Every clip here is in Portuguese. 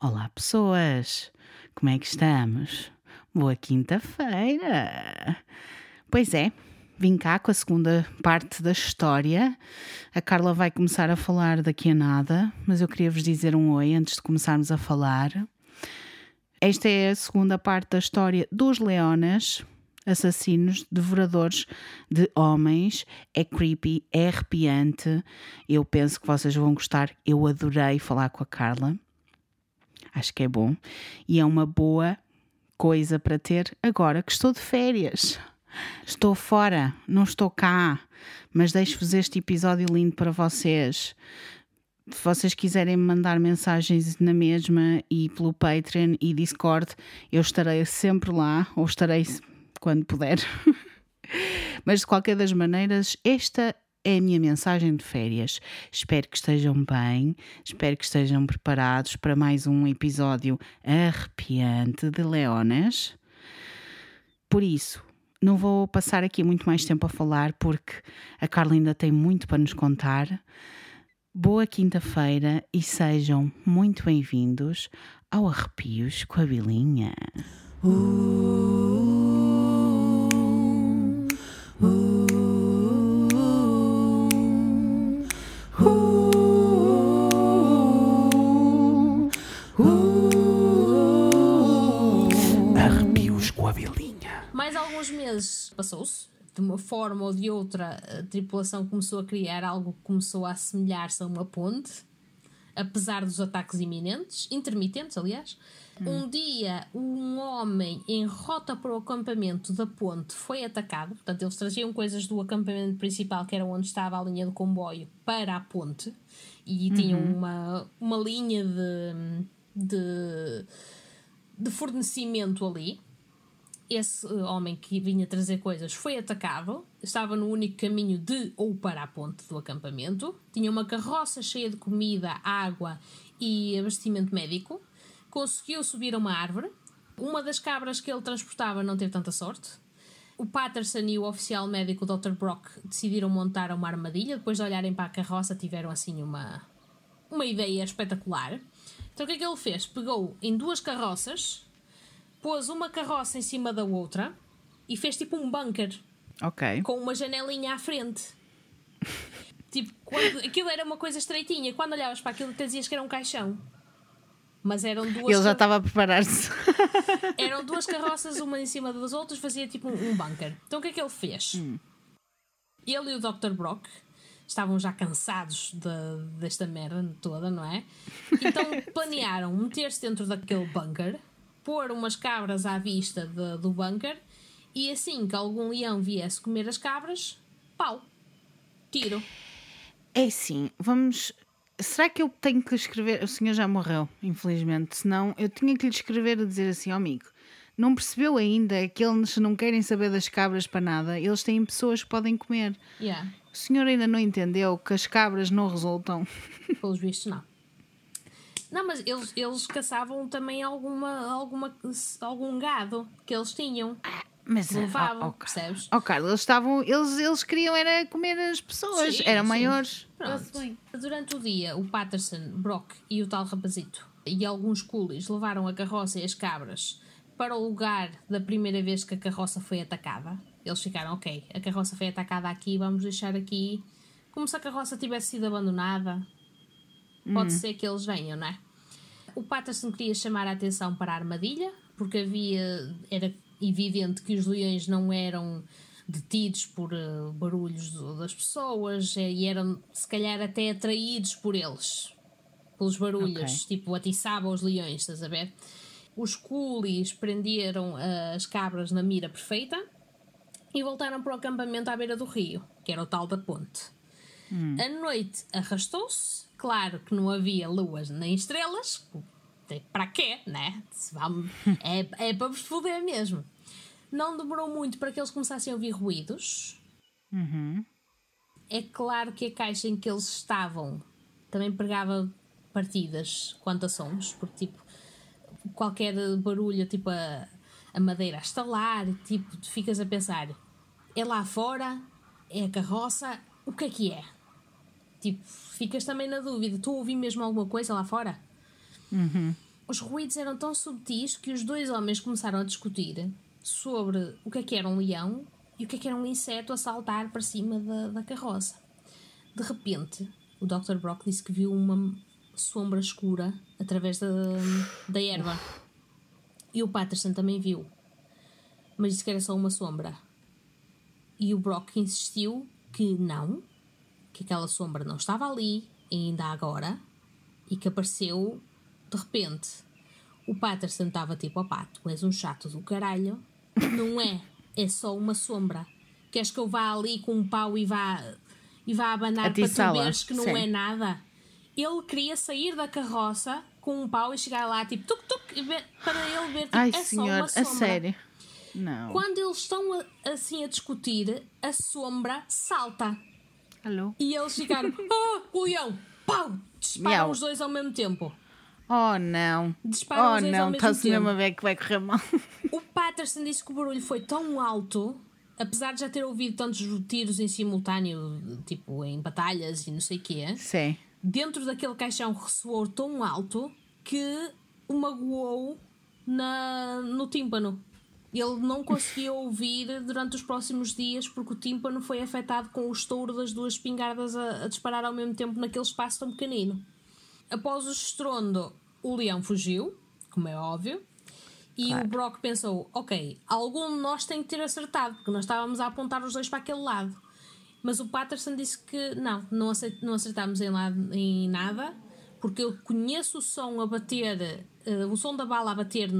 Olá, pessoas! Como é que estamos? Boa quinta-feira! Pois é, vim cá com a segunda parte da história. A Carla vai começar a falar daqui a nada, mas eu queria vos dizer um oi antes de começarmos a falar. Esta é a segunda parte da história dos leones, assassinos, devoradores de homens. É creepy, é arrepiante. Eu penso que vocês vão gostar. Eu adorei falar com a Carla. Acho que é bom. E é uma boa coisa para ter agora que estou de férias. Estou fora, não estou cá, mas deixo-vos este episódio lindo para vocês. Se vocês quiserem me mandar mensagens na mesma e pelo Patreon e Discord, eu estarei sempre lá, ou estarei quando puder. Mas de qualquer das maneiras, esta é a minha mensagem de férias. Espero que estejam bem, espero que estejam preparados para mais um episódio arrepiante de Leonas. Por isso, não vou passar aqui muito mais tempo a falar porque a Carla ainda tem muito para nos contar. Boa quinta-feira e sejam muito bem-vindos ao Arrepios com a Bilinha. Uh. Meses passou-se. De uma forma ou de outra, a tripulação começou a criar algo que começou a assemelhar-se a uma ponte, apesar dos ataques iminentes, intermitentes, aliás. Hum. Um dia, um homem em rota para o acampamento da ponte foi atacado. Portanto, eles traziam coisas do acampamento principal, que era onde estava a linha de comboio, para a ponte. E tinham uhum. uma, uma linha de, de, de fornecimento ali esse homem que vinha trazer coisas foi atacado, estava no único caminho de ou para a ponte do acampamento, tinha uma carroça cheia de comida, água e abastecimento médico, conseguiu subir a uma árvore. Uma das cabras que ele transportava não teve tanta sorte. O Patterson e o oficial médico Dr. Brock decidiram montar uma armadilha. Depois de olharem para a carroça, tiveram assim uma, uma ideia espetacular. Então o que é que ele fez? Pegou em duas carroças pôs uma carroça em cima da outra e fez tipo um bunker. Ok. Com uma janelinha à frente. tipo, quando, aquilo era uma coisa estreitinha. Quando olhavas para aquilo, dizias que era um caixão. Mas eram duas. Ele já estava a preparar-se. eram duas carroças, uma em cima das outras, fazia tipo um, um bunker. Então o que é que ele fez? Hum. Ele e o Dr. Brock estavam já cansados de, desta merda toda, não é? Então planearam meter-se dentro daquele bunker pôr umas cabras à vista de, do bunker e assim que algum leão viesse comer as cabras, pau, tiro. É sim, vamos. Será que eu tenho que lhe escrever? O senhor já morreu, infelizmente. Senão eu tinha que lhe escrever a dizer assim, oh, amigo, não percebeu ainda que eles não querem saber das cabras para nada, eles têm pessoas que podem comer. Yeah. O senhor ainda não entendeu que as cabras não resultam? Pelos vistos, não. Não, mas eles, eles caçavam também alguma, alguma, algum gado que eles tinham. Mas levavam, oh, oh, percebes? Oh, Carlos, eles estavam. Eles, eles queriam era comer as pessoas, sim, eram sim. maiores. Pronto. Durante o dia, o Patterson, Brock e o tal rapazito e alguns coolies levaram a carroça e as cabras para o lugar da primeira vez que a carroça foi atacada. Eles ficaram, ok, a carroça foi atacada aqui, vamos deixar aqui como se a carroça tivesse sido abandonada, pode uhum. ser que eles venham, não é? O Patterson queria chamar a atenção para a armadilha, porque havia. era evidente que os leões não eram detidos por uh, barulhos das pessoas eh, e eram, se calhar, até atraídos por eles, pelos barulhos, okay. tipo, atiçavam os leões, estás a ver? Os coolies prenderam uh, as cabras na mira perfeita e voltaram para o acampamento à beira do rio, que era o tal da ponte. Hum. A noite arrastou-se Claro que não havia luas nem estrelas, para quê, né? Vamos, é, é para vos foder mesmo. Não demorou muito para que eles começassem a ouvir ruídos. Uhum. É claro que a caixa em que eles estavam também pregava partidas quanto a sons, porque tipo, qualquer barulho, tipo a, a madeira a estalar, tipo, tu ficas a pensar, é lá fora, é a carroça, o que é que é? Tipo, ficas também na dúvida. Tu ouvi mesmo alguma coisa lá fora? Uhum. os ruídos eram tão subtis que os dois homens começaram a discutir sobre o que é que era um leão e o que é que era um inseto a saltar para cima da, da carroça. De repente, o Dr. Brock disse que viu uma sombra escura através da, da erva. E o Patterson também viu. Mas disse que era só uma sombra. E o Brock insistiu que não, que aquela sombra não estava ali, ainda agora, e que apareceu de repente. O Patterson estava tipo, opá, tu és um chato do caralho. Não é, é só uma sombra. Queres que eu vá ali com um pau e vá, e vá abanar para tu veres que não Sim. é nada? Ele queria sair da carroça com um pau e chegar lá, tipo, tuk tuk, para ele ver, tipo, Ai, é senhor, só uma sombra. A sério? Não. Quando eles estão assim a discutir, a sombra salta. Alô? E eles ficaram, ah, o leão, pau, disparam Miau. os dois ao mesmo tempo. Oh não. Disparam oh os dois não, ao mesmo está-se mesmo a ver que vai correr mal. O Patterson disse que o barulho foi tão alto, apesar de já ter ouvido tantos tiros em simultâneo, tipo em batalhas e não sei o quê. Sim. Dentro daquele caixão ressoou tão alto que o magoou na, no tímpano. Ele não conseguiu ouvir durante os próximos dias porque o tímpano foi afetado com o estouro das duas espingardas a, a disparar ao mesmo tempo naquele espaço tão pequenino. Após o estrondo, o leão fugiu, como é óbvio, e claro. o Brock pensou: ok, algum de nós tem que ter acertado, porque nós estávamos a apontar os dois para aquele lado. Mas o Patterson disse que não, não, acertámos em, lado, em nada, porque eu conheço o som a bater, uh, o som da bala a bater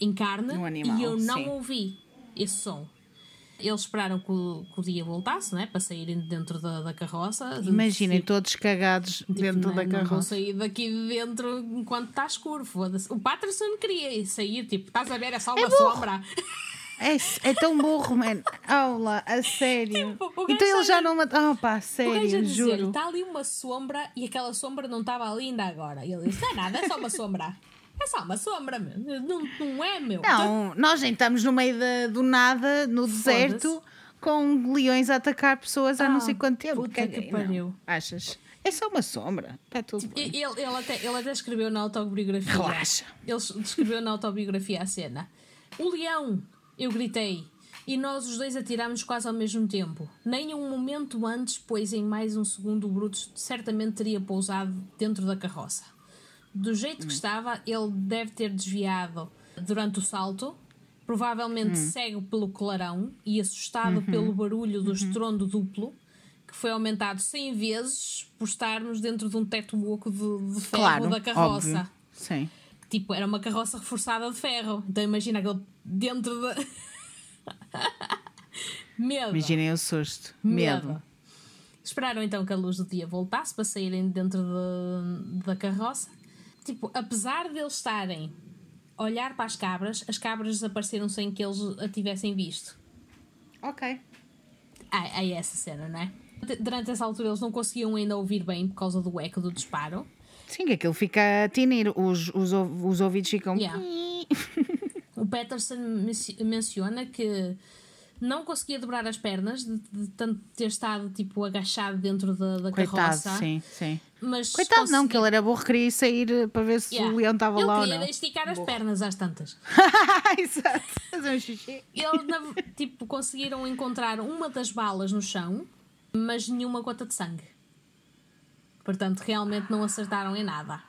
em carne animal, e eu não sim. ouvi esse som. Eles esperaram que o, que o dia voltasse, né? Para saírem dentro da, da carroça. Imaginem, tipo, todos cagados tipo, dentro não, da carroça. Não vão sair daqui de dentro enquanto está escuro. O Patterson queria sair, tipo, estás a ver, é só uma é sombra. É, é tão burro, mano. Aula, a sério. Tipo, então ele já não matou. Oh, pá, sério, juro. Está ali uma sombra e aquela sombra não estava ali ainda agora. E ele disse: Não é nada, é só uma sombra. É só uma sombra. Não, não é, meu. Não, nós nem estamos no meio de, do nada, no deserto, com leões a atacar pessoas há não sei ah, quanto tempo. Puta que pariu. Achas? É só uma sombra. Está tudo tipo, bem. Ele, ele, até, ele até escreveu na autobiografia. Relaxa. Ele escreveu na autobiografia a cena. O leão, eu gritei. E nós os dois atirámos quase ao mesmo tempo. Nem um momento antes, pois em mais um segundo o Brutus certamente teria pousado dentro da carroça do jeito que hum. estava, ele deve ter desviado durante o salto, provavelmente hum. cego pelo clarão e assustado uhum. pelo barulho do uhum. estrondo duplo, que foi aumentado 100 vezes por estarmos dentro de um teto oco de, de ferro claro, da carroça. Óbvio. Sim. Tipo, era uma carroça reforçada de ferro. Então imagina aquele dentro da. De... Medo. Imaginem o susto. Medo. Medo. Esperaram então que a luz do dia voltasse para saírem dentro de, da carroça tipo, apesar de eles estarem a olhar para as cabras, as cabras desapareceram sem que eles a tivessem visto. Ok. Ah, é essa cena, não é? Durante essa altura eles não conseguiam ainda ouvir bem por causa do eco do disparo. Sim, que aquilo fica a tinir, os, os, os ouvidos ficam. Yeah. o Peterson menciona que não conseguia dobrar as pernas de, de tanto ter estado tipo agachado dentro da, da Coitado, carroça. Sim, sim. Mas Coitado, conseguia... não, que ele era burro, queria sair eh, para ver se yeah. o leão estava lá ou não. Ele queria esticar as pernas às tantas. Exato, fazer um xixi. Ele, tipo, conseguiram encontrar uma das balas no chão, mas nenhuma gota de sangue. Portanto, realmente não acertaram em nada.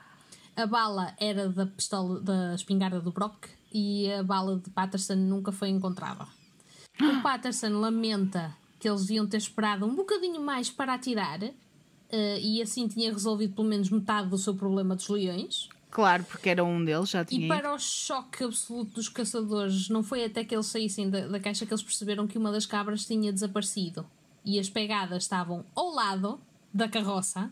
A bala era da pistola da espingarda do Brock e a bala de Patterson nunca foi encontrada. O Patterson lamenta que eles deviam ter esperado um bocadinho mais para atirar uh, e assim tinha resolvido pelo menos metade do seu problema dos leões. Claro, porque era um deles, já tinha. E para o choque absoluto dos caçadores, não foi até que eles saíssem da, da caixa que eles perceberam que uma das cabras tinha desaparecido e as pegadas estavam ao lado da carroça,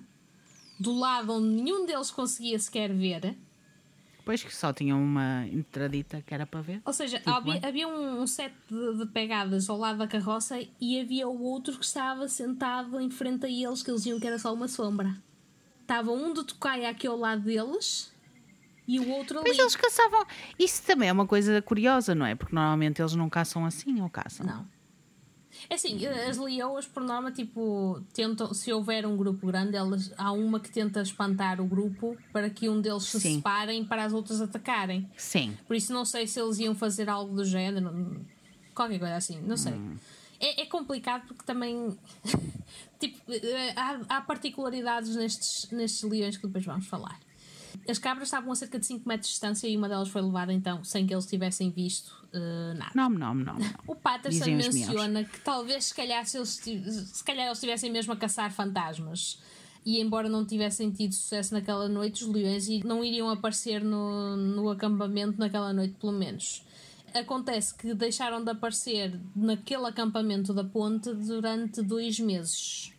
do lado onde nenhum deles conseguia sequer ver. Pois que só tinham uma entradita que era para ver. Ou seja, havia, havia, um set de, de, pegadas ao lado da carroça e havia o outro que estava sentado em frente a eles, que eles diziam que era só uma sombra. Estava um de tocaia aqui ao lado deles e o outro ali. Mas eles caçavam. Isso também é uma coisa curiosa, não é? Porque normalmente eles não caçam assim ou caçam? Não. É assim, as leoas, por norma, tipo, tentam, se houver um grupo grande, elas, há uma que tenta espantar o grupo para que um deles se Sim. separem para as outras atacarem. Sim. Por isso não sei se eles iam fazer algo do género, qualquer coisa assim, não sei. É, é complicado porque também tipo, eh, há, há particularidades nestes, nestes leões que depois vamos falar. As cabras estavam a cerca de 5 metros de distância e uma delas foi levada então sem que eles tivessem visto eh, nada. Não, não, não. não. O Patterson Dizem menciona que talvez se calhar, se, eles, se calhar eles estivessem mesmo a caçar fantasmas. E embora não tivessem tido sucesso naquela noite, os leões não iriam aparecer no, no acampamento naquela noite, pelo menos. Acontece que deixaram de aparecer naquele acampamento da ponte durante dois meses.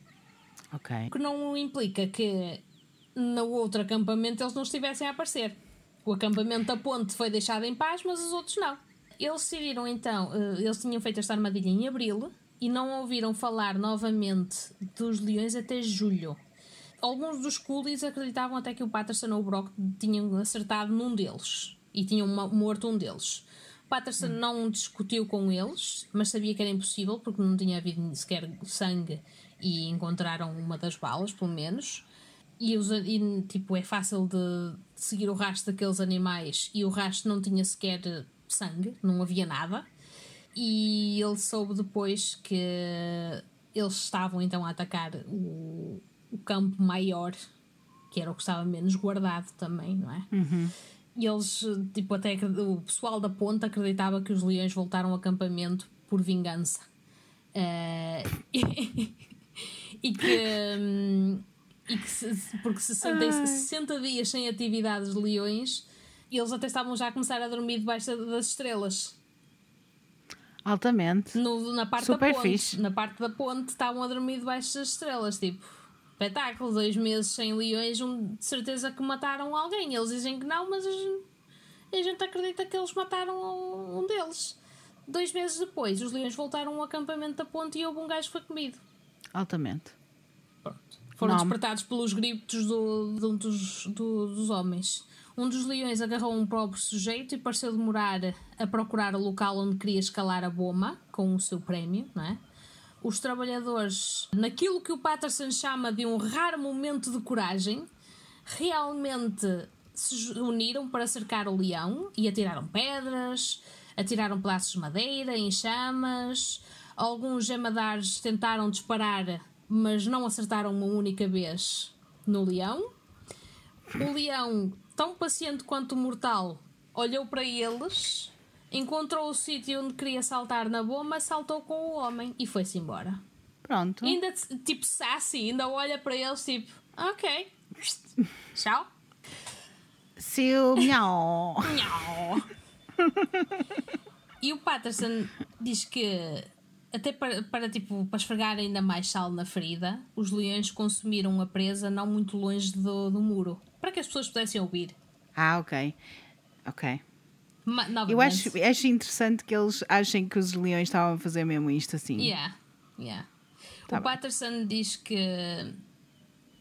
Ok. O que não implica que no outro acampamento eles não estivessem a aparecer. O acampamento da ponte foi deixado em paz, mas os outros não. Eles decidiram então, eh, eles tinham feito esta armadilha em abril e não ouviram falar novamente dos leões até julho. Alguns dos coolies acreditavam até que o Patterson ou o Brock tinham acertado num deles e tinham morto um deles. Patterson não discutiu com eles, mas sabia que era impossível porque não tinha havido sequer sangue e encontraram uma das balas, pelo menos. E, os, e, tipo, é fácil de seguir o rastro daqueles animais e o rastro não tinha sequer sangue, não havia nada. E ele soube depois que eles estavam então a atacar o, o campo maior, que era o que estava menos guardado também, não é? E eles, tipo, até o pessoal da ponta acreditava que os leões voltaram ao acampamento por vingança. Eh, e que. hum, e que se, se- porque 60, e 60 dias sem atividades de leões, eles até estavam já a começar a dormir debaixo da- das estrelas. Altamente. No, na parte Super da ponte. fixe. Na parte da ponte estavam a dormir debaixo das estrelas. Tipo, espetáculo. Dois meses sem leões, um, de certeza que mataram alguém. Eles dizem que não, mas a gente, a gente acredita que eles mataram um deles. Dois meses depois, os leões voltaram ao acampamento da ponte e houve um gajo que foi comido. Altamente. Foram Não. despertados pelos gritos do, de um dos, do- dos homens. Um dos leões agarrou um próprio sujeito e pareceu demorar a procurar o local onde queria escalar a bomba com o seu prémio, não é? Os trabalhadores, naquilo que o Patterson chama de um raro momento de coragem, realmente se uniram para cercar o leão e atiraram pedras, atiraram pedaços de madeira em chamas. Alguns gemadares tentaram disparar, mas não acertaram uma única vez no leão. O leão, tão paciente quanto mortal, olhou para eles, encontrou o sítio onde queria saltar na bomba, saltou com o homem e foi-se embora. Pronto. Ainda tipo sassy, ainda olha para eles tipo, ok, tchau. Seu miau. Nhau. e o Patterson diz que até para, para, tipo, para esfregar ainda mais sal na ferida, os leões consumiram a presa não muito longe do, do muro, para que as pessoas pudessem ouvir. Ah, ok. Ok. Ma-. Eu acho, acho interessante que eles achem que os leões estavam a fazer mesmo isto assim. Yeah, yeah. Tá o Patterson diz que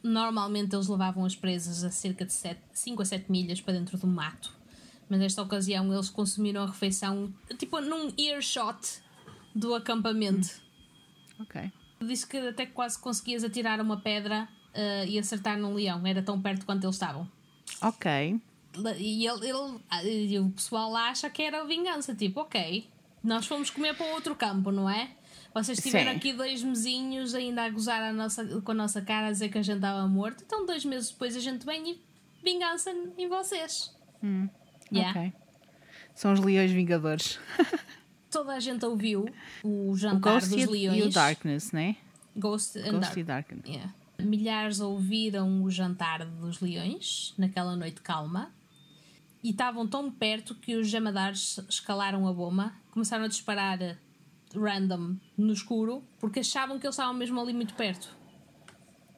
normalmente eles levavam as presas a cerca de 5 a 7 milhas para dentro do mato. Mas nesta ocasião eles consumiram a refeição tipo num earshot do acampamento. Ok. Disse que até quase conseguias atirar uma pedra eh, e acertar num leão. Era tão perto quanto eles estavam. Ok. E, ele, ele- ah, o pessoal lá acha que era vingança. Tipo, ok, nós fomos comer para outro campo, não é? Vocês tiveram Sim. aqui dois mesinhos ainda a gozar a nossa, com a nossa cara a dizer que a gente estava morto. Então, dois meses depois, a gente vem e vingança em vocês. Yeah. Ok. São os leões vingadores. Toda a gente ouviu o O jantar Ghost dos o- leões. e o Darkness, né? Ghost and Ghost Dark. e Darkness. Yeah. Milhares ouviram o jantar dos leões naquela noite calma e estavam tão perto que os jamadares escalaram a bomba, começaram a disparar random no escuro porque achavam que eles estavam mesmo ali muito perto.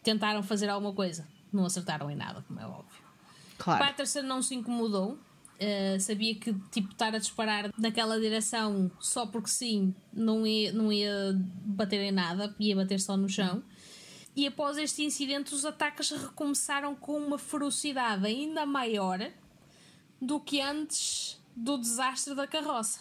Tentaram fazer alguma coisa, não acertaram em nada, como é óbvio. Claro. Patterson não se incomodou. Uh, sabia que tipo estar a disparar naquela direção só porque sim não ia, não ia bater em nada, ia bater só no chão. E após este incidente, os ataques recomeçaram com uma ferocidade ainda maior do que antes do desastre da carroça.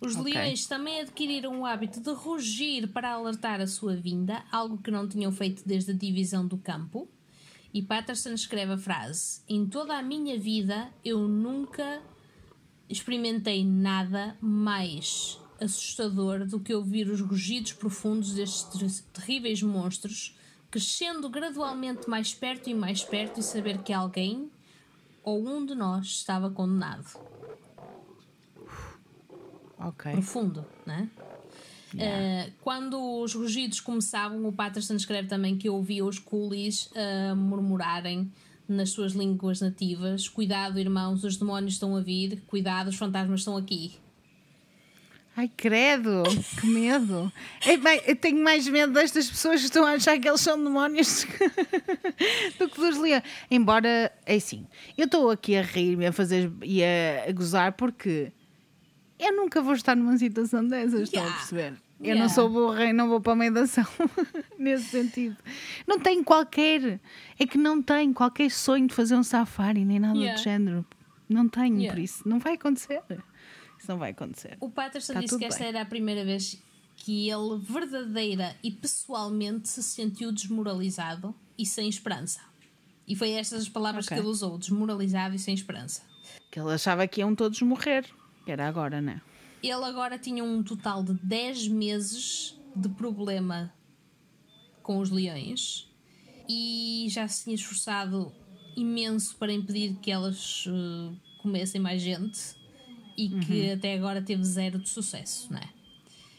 Os Ok. leões também adquiriram o hábito de rugir para alertar a sua vinda, algo que não tinham feito desde a divisão do campo. E Patterson escreve a frase: Em toda a minha vida eu nunca experimentei nada mais assustador do que ouvir os rugidos profundos destes ter- terríveis monstros, crescendo gradualmente mais perto e mais perto, e saber que alguém ou um de nós estava condenado. Ok. Profundo, né? Eh, quando os rugidos começavam, o Patterson escreve também que ouvia os coolies a murmurarem nas suas línguas nativas: Cuidado, irmãos, os demónios estão a vir, cuidado, os fantasmas estão aqui. Ai, credo, que medo. Eu tenho mais medo destas pessoas que estão a achar que eles são demónios do que dos leões. Embora, é assim, eu estou aqui a rir-me a fazer e a, a gozar porque eu nunca vou estar numa situação dessas, estão a Yeah. perceber? Eu Yeah. não sou burra e não vou para a meio da ação nesse sentido. Não tenho qualquer, é que não tenho qualquer sonho de fazer um safari nem nada Yeah. do género. Não tenho, Yeah. por isso não vai acontecer. Isso não vai acontecer. O Patterson Tá disse que esta bem. era a primeira vez que ele verdadeira e pessoalmente se sentiu desmoralizado e sem esperança. E foi estas as palavras Ok. que ele usou: desmoralizado e sem esperança. Que ele achava que iam todos morrer. Que era agora, né? Ele agora tinha um total de 10 meses de problema com os leões e já se tinha esforçado imenso para impedir que elas eh, comessem mais gente e que até agora teve zero de sucesso, né?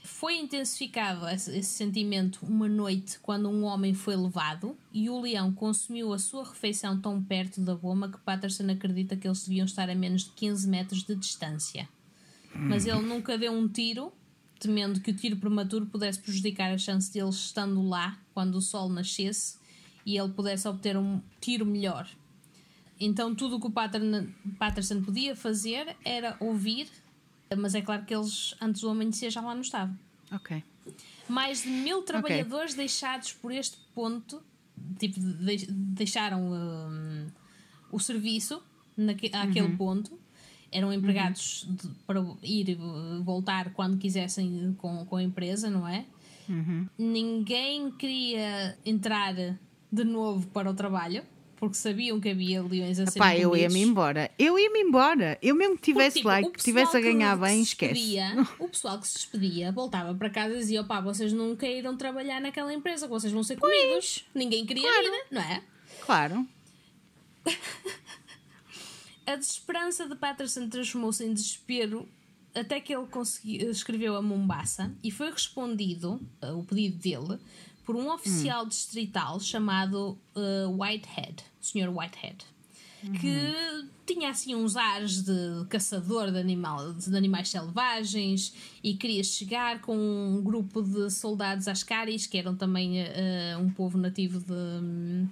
Foi intensificado esse, esse sentimento uma noite quando um homem foi levado e o leão consumiu a sua refeição tão perto da goma que Patterson acredita que eles deviam estar a menos de 15 metros de distância mas ele nunca deu um tiro, temendo que o tiro prematuro pudesse prejudicar a chance deles estando lá quando o sol nascesse e ele pudesse obter um tiro melhor. Então tudo o que o Patterson podia fazer era ouvir, mas é claro que eles antes do amanhecer já lá não estavam. Ok. Mais de mil trabalhadores deixados por este ponto, tipo, de- deixaram hum, o serviço naque, àquele ponto. Eram empregados de- para ir e voltar quando quisessem com, com a empresa, não é? Ninguém queria entrar de novo para o trabalho porque sabiam que havia leões a serem Pá, eu ia-me embora. Eu ia-me embora. Eu mesmo que estivesse lá tipo, o que estivesse a ganhar bem, esquece. despedia- o pessoal que se despedia voltava para casa e dizia: opá, vocês nunca irão trabalhar naquela empresa, vocês vão ser comidos. Ninguém queria claro. ir, não é? Claro. A desesperança de Patterson transformou-se em desespero até que ele conseguiu, escreveu a Mombasa e foi respondido, uh, o pedido dele, por um oficial distrital chamado uh, Whitehead, o Sr. Whitehead, que tinha assim uns ares de caçador de, animal, de animais selvagens e queria chegar com um grupo de soldados ascaris, que eram também uh, um povo nativo de, hum,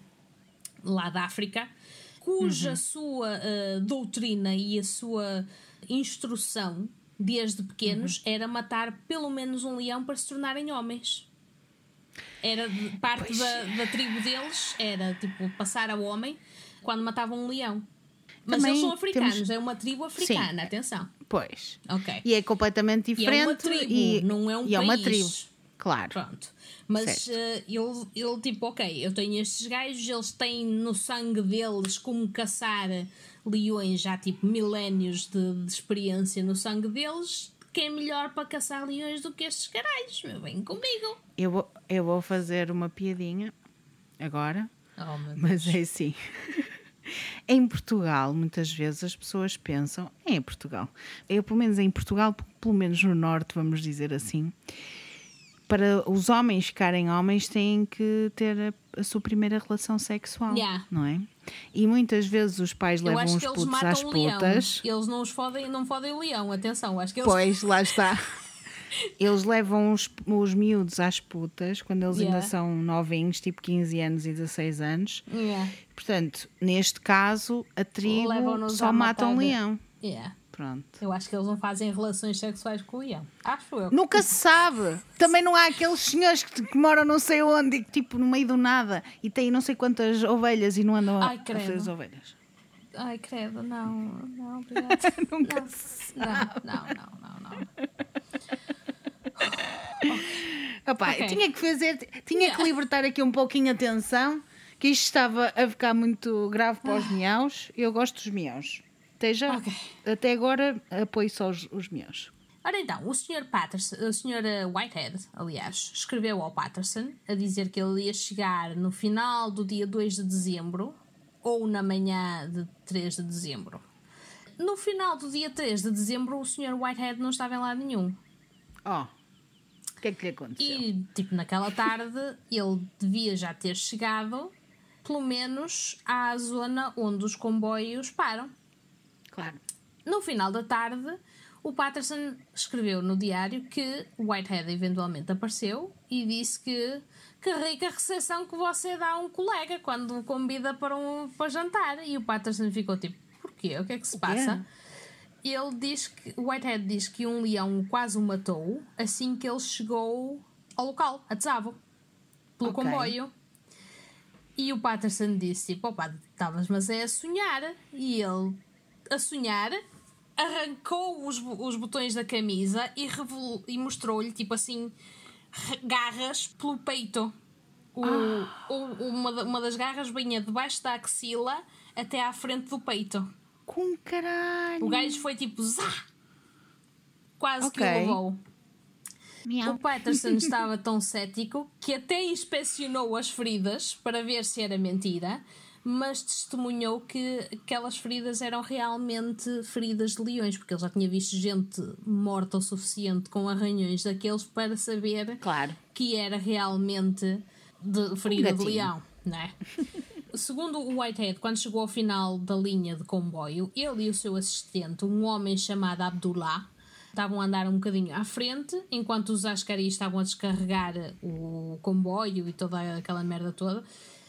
lá da África, cuja sua uh, doutrina e a sua instrução desde pequenos era matar pelo menos um leão para se tornarem homens. Era parte da, da tribo deles, era tipo passar a homem quando matavam um leão. Mas Também eles são africanos, temos- é uma tribo africana, Sim. atenção. Pois. Ok. E é completamente E diferente. é uma tribo, e- não é um e é uma país. tribo. Claro. Pronto. Mas eh, ele, ele, tipo, ok, eu tenho estes gajos, eles têm no sangue deles como caçar leões, já tipo milénios de, de experiência no sangue deles. Quem é melhor para caçar leões do que estes caralhos? Meu, vem comigo. Eu vou, eu vou fazer uma piadinha agora, Oh, mas é assim. Em Portugal, muitas vezes as pessoas pensam, é em Portugal, eu pelo menos em Portugal, pelo menos no Norte, vamos dizer assim, para os homens ficarem homens têm que ter a, a sua primeira relação sexual, Yeah. não é? E muitas vezes os pais Eu levam os putos às putas. Eles não, os fodem, não fodem o leão, atenção. Acho que eles. Pois, lá está. Eles levam os, os miúdos às putas quando eles Yeah. ainda são novinhos, tipo 15 anos e 16 anos. Yeah. Portanto, neste caso, a tribo só mata um leão. Yeah. Pronto. Eu acho que eles não fazem relações sexuais com o leão. Acho eu. Nunca se sabe. Também não há aqueles senhores que, que moram não sei onde, e que, tipo no meio do nada, e têm não sei quantas ovelhas e não andam a- Ai, a fazer credo. as ovelhas. Ai, credo, não, não, obrigada. Nunca não. se Não, não, não, não, não. Opá, Ok. tinha que fazer, tinha Yeah. que libertar aqui um pouquinho a tensão, que isto estava a ficar muito grave para os miaus. Eu gosto dos miaus. Até já, Ok. até agora apoio só os, os miaus. Ora então, o Sr. Patterson, o Sr. Whitehead, aliás, escreveu ao Patterson a dizer que ele ia chegar no final do dia 2 de dezembro ou na manhã de 3 de dezembro. No final do dia 3 de dezembro, o Sr. Whitehead não estava em lado nenhum. Ó, o que é que lhe aconteceu? E, tipo, naquela tarde, ele devia já ter chegado, pelo menos, à zona onde os comboios param. Claro. No final da tarde, o Patterson escreveu no diário que Whitehead eventualmente apareceu e disse que que rica recepção que você dá a um colega quando o convida para, um, para jantar. E o Patterson ficou tipo, porquê? O que é que se passa? Ele diz que, o Whitehead diz que um leão quase o matou assim que ele chegou ao local, a Tsavo, pelo Ok. comboio. E o Patterson disse: tipo, opa, estavas, mas é a sonhar. E ele, a sonhar, arrancou os, os botões da camisa e, e mostrou-lhe, tipo assim, garras pelo peito. O, o- uma, uma das garras vinha debaixo da axila até à frente do peito. Com caralho. O gajo foi tipo, zá! Quase que o levou. Miau. O Patterson estava tão cético que até inspecionou as feridas para ver se era mentira, mas testemunhou que aquelas feridas eram realmente feridas de leões, porque ele já tinha visto gente morta o suficiente com arranhões daqueles para saber Claro. que era realmente de ferida de gatinho. leão, não é? Segundo o Whitehead, quando chegou ao final da linha de comboio, ele e o seu assistente, um homem chamado Abdullah, estavam a andar um bocadinho à frente, enquanto os ascaris estavam a descarregar o comboio e toda aquela merda toda.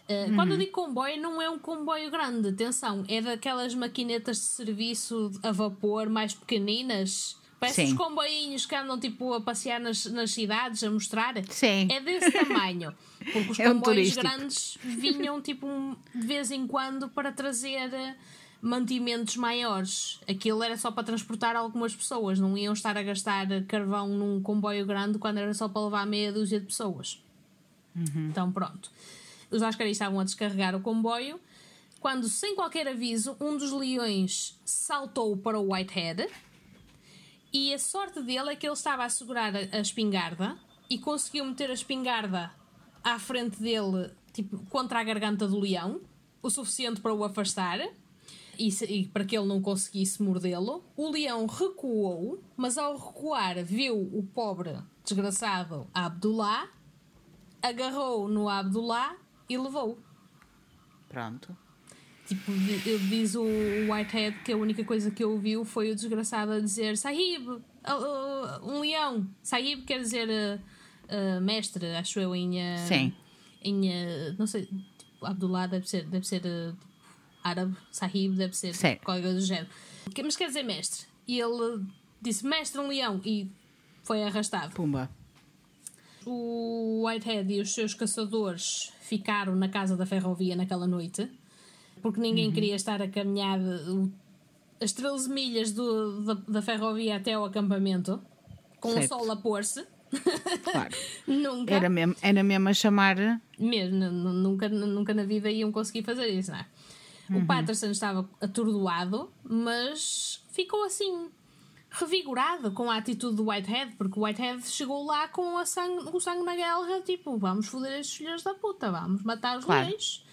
Uh, Quando eu digo comboio, não é um comboio grande, atenção, é daquelas maquinetas de serviço a vapor mais pequeninas. Parece Sim. os comboinhos que andam tipo a passear nas, nas cidades a mostrar. Sim. É desse tamanho. Porque os É um comboios turístico. grandes vinham tipo um- de vez em quando para trazer eh, mantimentos maiores. Aquilo era só para transportar algumas pessoas, não iam estar a gastar carvão num comboio grande quando era só para levar meia dúzia de pessoas. Então pronto. Os ascaris estavam a descarregar o comboio quando, sem qualquer aviso, um dos leões saltou para o Whitehead e a sorte dele é que ele estava a segurar a, espingarda e conseguiu meter a espingarda à frente dele, tipo, contra a garganta do leão, o suficiente para o afastar e, e para que ele não conseguisse mordê-lo. O leão recuou, mas ao recuar viu o pobre desgraçado Abdullah, agarrou no Abdullah e levou. Pronto. Tipo, diz o Whitehead que a única coisa que ouviu foi o desgraçado a dizer Sahib, ah, ah, um leão. Sahib quer dizer ah, mestre, acho eu, em. Sim. Em. não sei, tipo, Abdullah deve ser, deve ser tipo, árabe, Sahib deve ser Sim. qualquer coisa do género. Mas quer dizer mestre. E ele disse mestre, um leão, e foi arrastado. Pumba. O Whitehead e os seus caçadores ficaram na casa da ferrovia naquela noite porque ninguém Uhum. queria estar a caminhar o- as 13 milhas do- da, da ferrovia até ao acampamento com o Certo. sol a pôr-se. Claro. nunca, Era mesmo, era mesmo a chamar. mesmo, n- n- nunca, nunca na vida iam conseguir fazer isso, não é? Uhum. O Patterson estava atordoado, mas ficou assim revigorado com a atitude do Whitehead, porque o Whitehead chegou lá com sangue, o sangue na guerra, tipo, vamos foder estes filhos da puta, vamos matar os Claro. leões.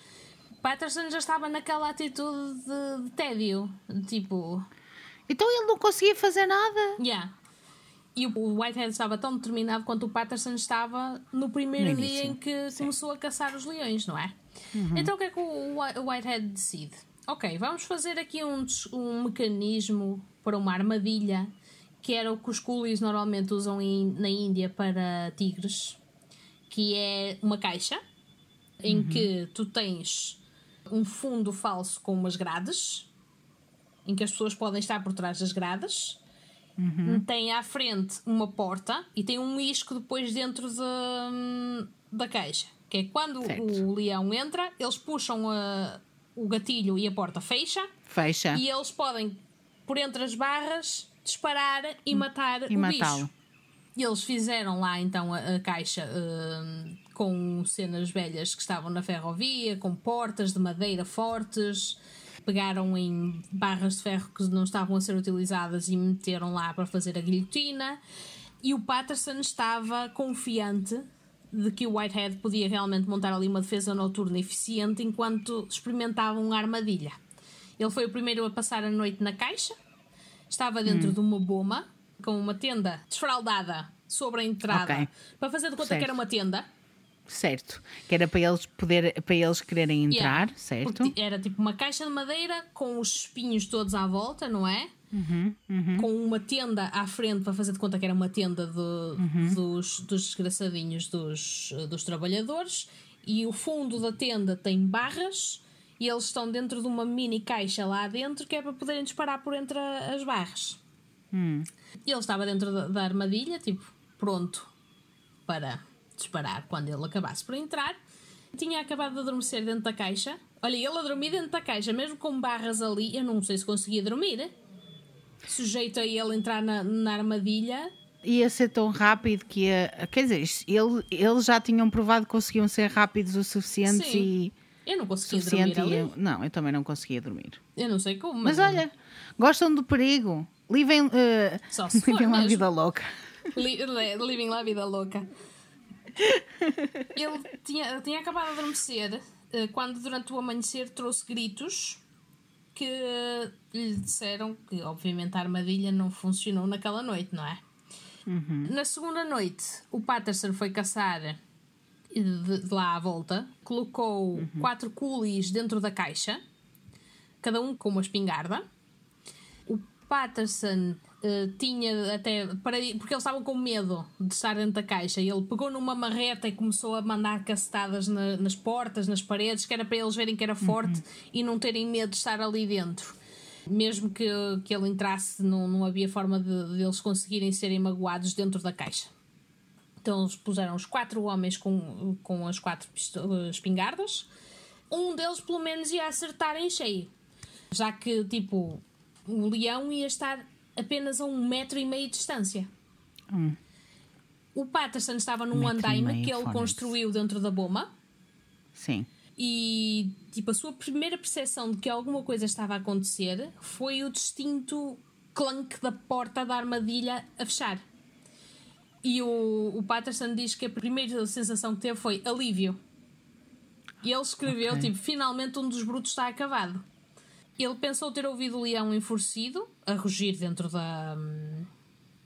Patterson já estava naquela atitude de, de tédio, tipo, Então ele não conseguia fazer nada. yeah. E o Whitehead estava tão determinado quanto o Patterson estava no primeiro No dia em que começou a caçar os leões, não é? Uhum. Então o que é que o Whi- o Whitehead decide? Ok, vamos fazer aqui um, um mecanismo para uma armadilha, que era o que os coolies normalmente usam na Índia para tigres, que é uma caixa em Uhum. que tu tens um fundo falso com umas grades, em que as pessoas podem estar por trás das grades. Tem à frente uma porta e tem um isco depois dentro da, da caixa. Que é quando Certo. o leão entra, eles puxam a- o gatilho e a porta fecha Fecha. e eles podem, por entre as barras, disparar e matar e o bicho. E eles fizeram lá então a, a caixa uh, com cenas velhas que estavam na ferrovia, com portas de madeira fortes. Pegaram em barras de ferro que não estavam a ser utilizadas e meteram lá para fazer a guilhotina. E o Patterson estava confiante de que o Whitehead podia realmente montar ali uma defesa noturna eficiente enquanto experimentava uma armadilha. Ele foi o primeiro a passar a noite na caixa, estava dentro hum. de uma boma com uma tenda desfraldada sobre a entrada okay. para fazer de conta certo. que era uma tenda. Certo, que era para eles poder, para eles quererem entrar, yeah. certo? Porque era tipo uma caixa de madeira com os espinhos todos à volta, não é? Uhum, uhum. Com uma tenda à frente para fazer de conta que era uma tenda de, uhum. dos, dos desgraçadinhos dos, dos trabalhadores, e o fundo da tenda tem barras e eles estão dentro de uma mini caixa lá dentro que é para poderem disparar por entre as barras. Hum. E ele estava dentro da, da armadilha, tipo, pronto para disparar quando ele acabasse por entrar. Tinha acabado de adormecer dentro da caixa. Olha, ele a dormir dentro da caixa, mesmo com barras ali, eu não sei se conseguia dormir. Sujeito a ele entrar na, na armadilha. Ia ser tão rápido que ia. Quer dizer, ele, eles já tinham provado que conseguiam ser rápidos o suficiente Sim. e. Eu não conseguia dormir. Ali. Não, eu também não conseguia dormir. Eu não sei como. Mas, mas olha, gostam do perigo. Livem, uh, livem lá a vida louca. living lá a vida louca. Ele tinha, tinha acabado de adormecer uh, quando, durante o amanhecer, trouxe gritos que lhe disseram que, obviamente, a armadilha não funcionou naquela noite, não é? Uhum. Na segunda noite, o Patterson foi caçar de, de lá à volta, colocou uhum. quatro coolies dentro da caixa, cada um com uma espingarda. O Patterson uh, tinha até. Para, porque eles estavam com medo de estar dentro da caixa. E ele pegou numa marreta e começou a mandar cacetadas na, nas portas, nas paredes, que era para eles verem que era forte uhum. e não terem medo de estar ali dentro. Mesmo que, que ele entrasse, não, não havia forma de, de eles conseguirem serem magoados dentro da caixa. Então eles puseram os quatro homens com, com as quatro espingardas. Um deles, pelo menos, ia acertar em cheio. Já que, tipo, o leão ia estar apenas a um metro e meio de distância. Hum. O Patterson estava num andaime que ele construiu dentro da bomba. Sim. E, tipo, a sua primeira percepção de que alguma coisa estava a acontecer foi o distinto clunk da porta da armadilha a fechar. E o, o Patterson diz que a primeira sensação que teve foi alívio. E ele escreveu, okay. tipo, finalmente um dos brutos está acabado. Ele pensou ter ouvido o leão enfurecido a rugir dentro da,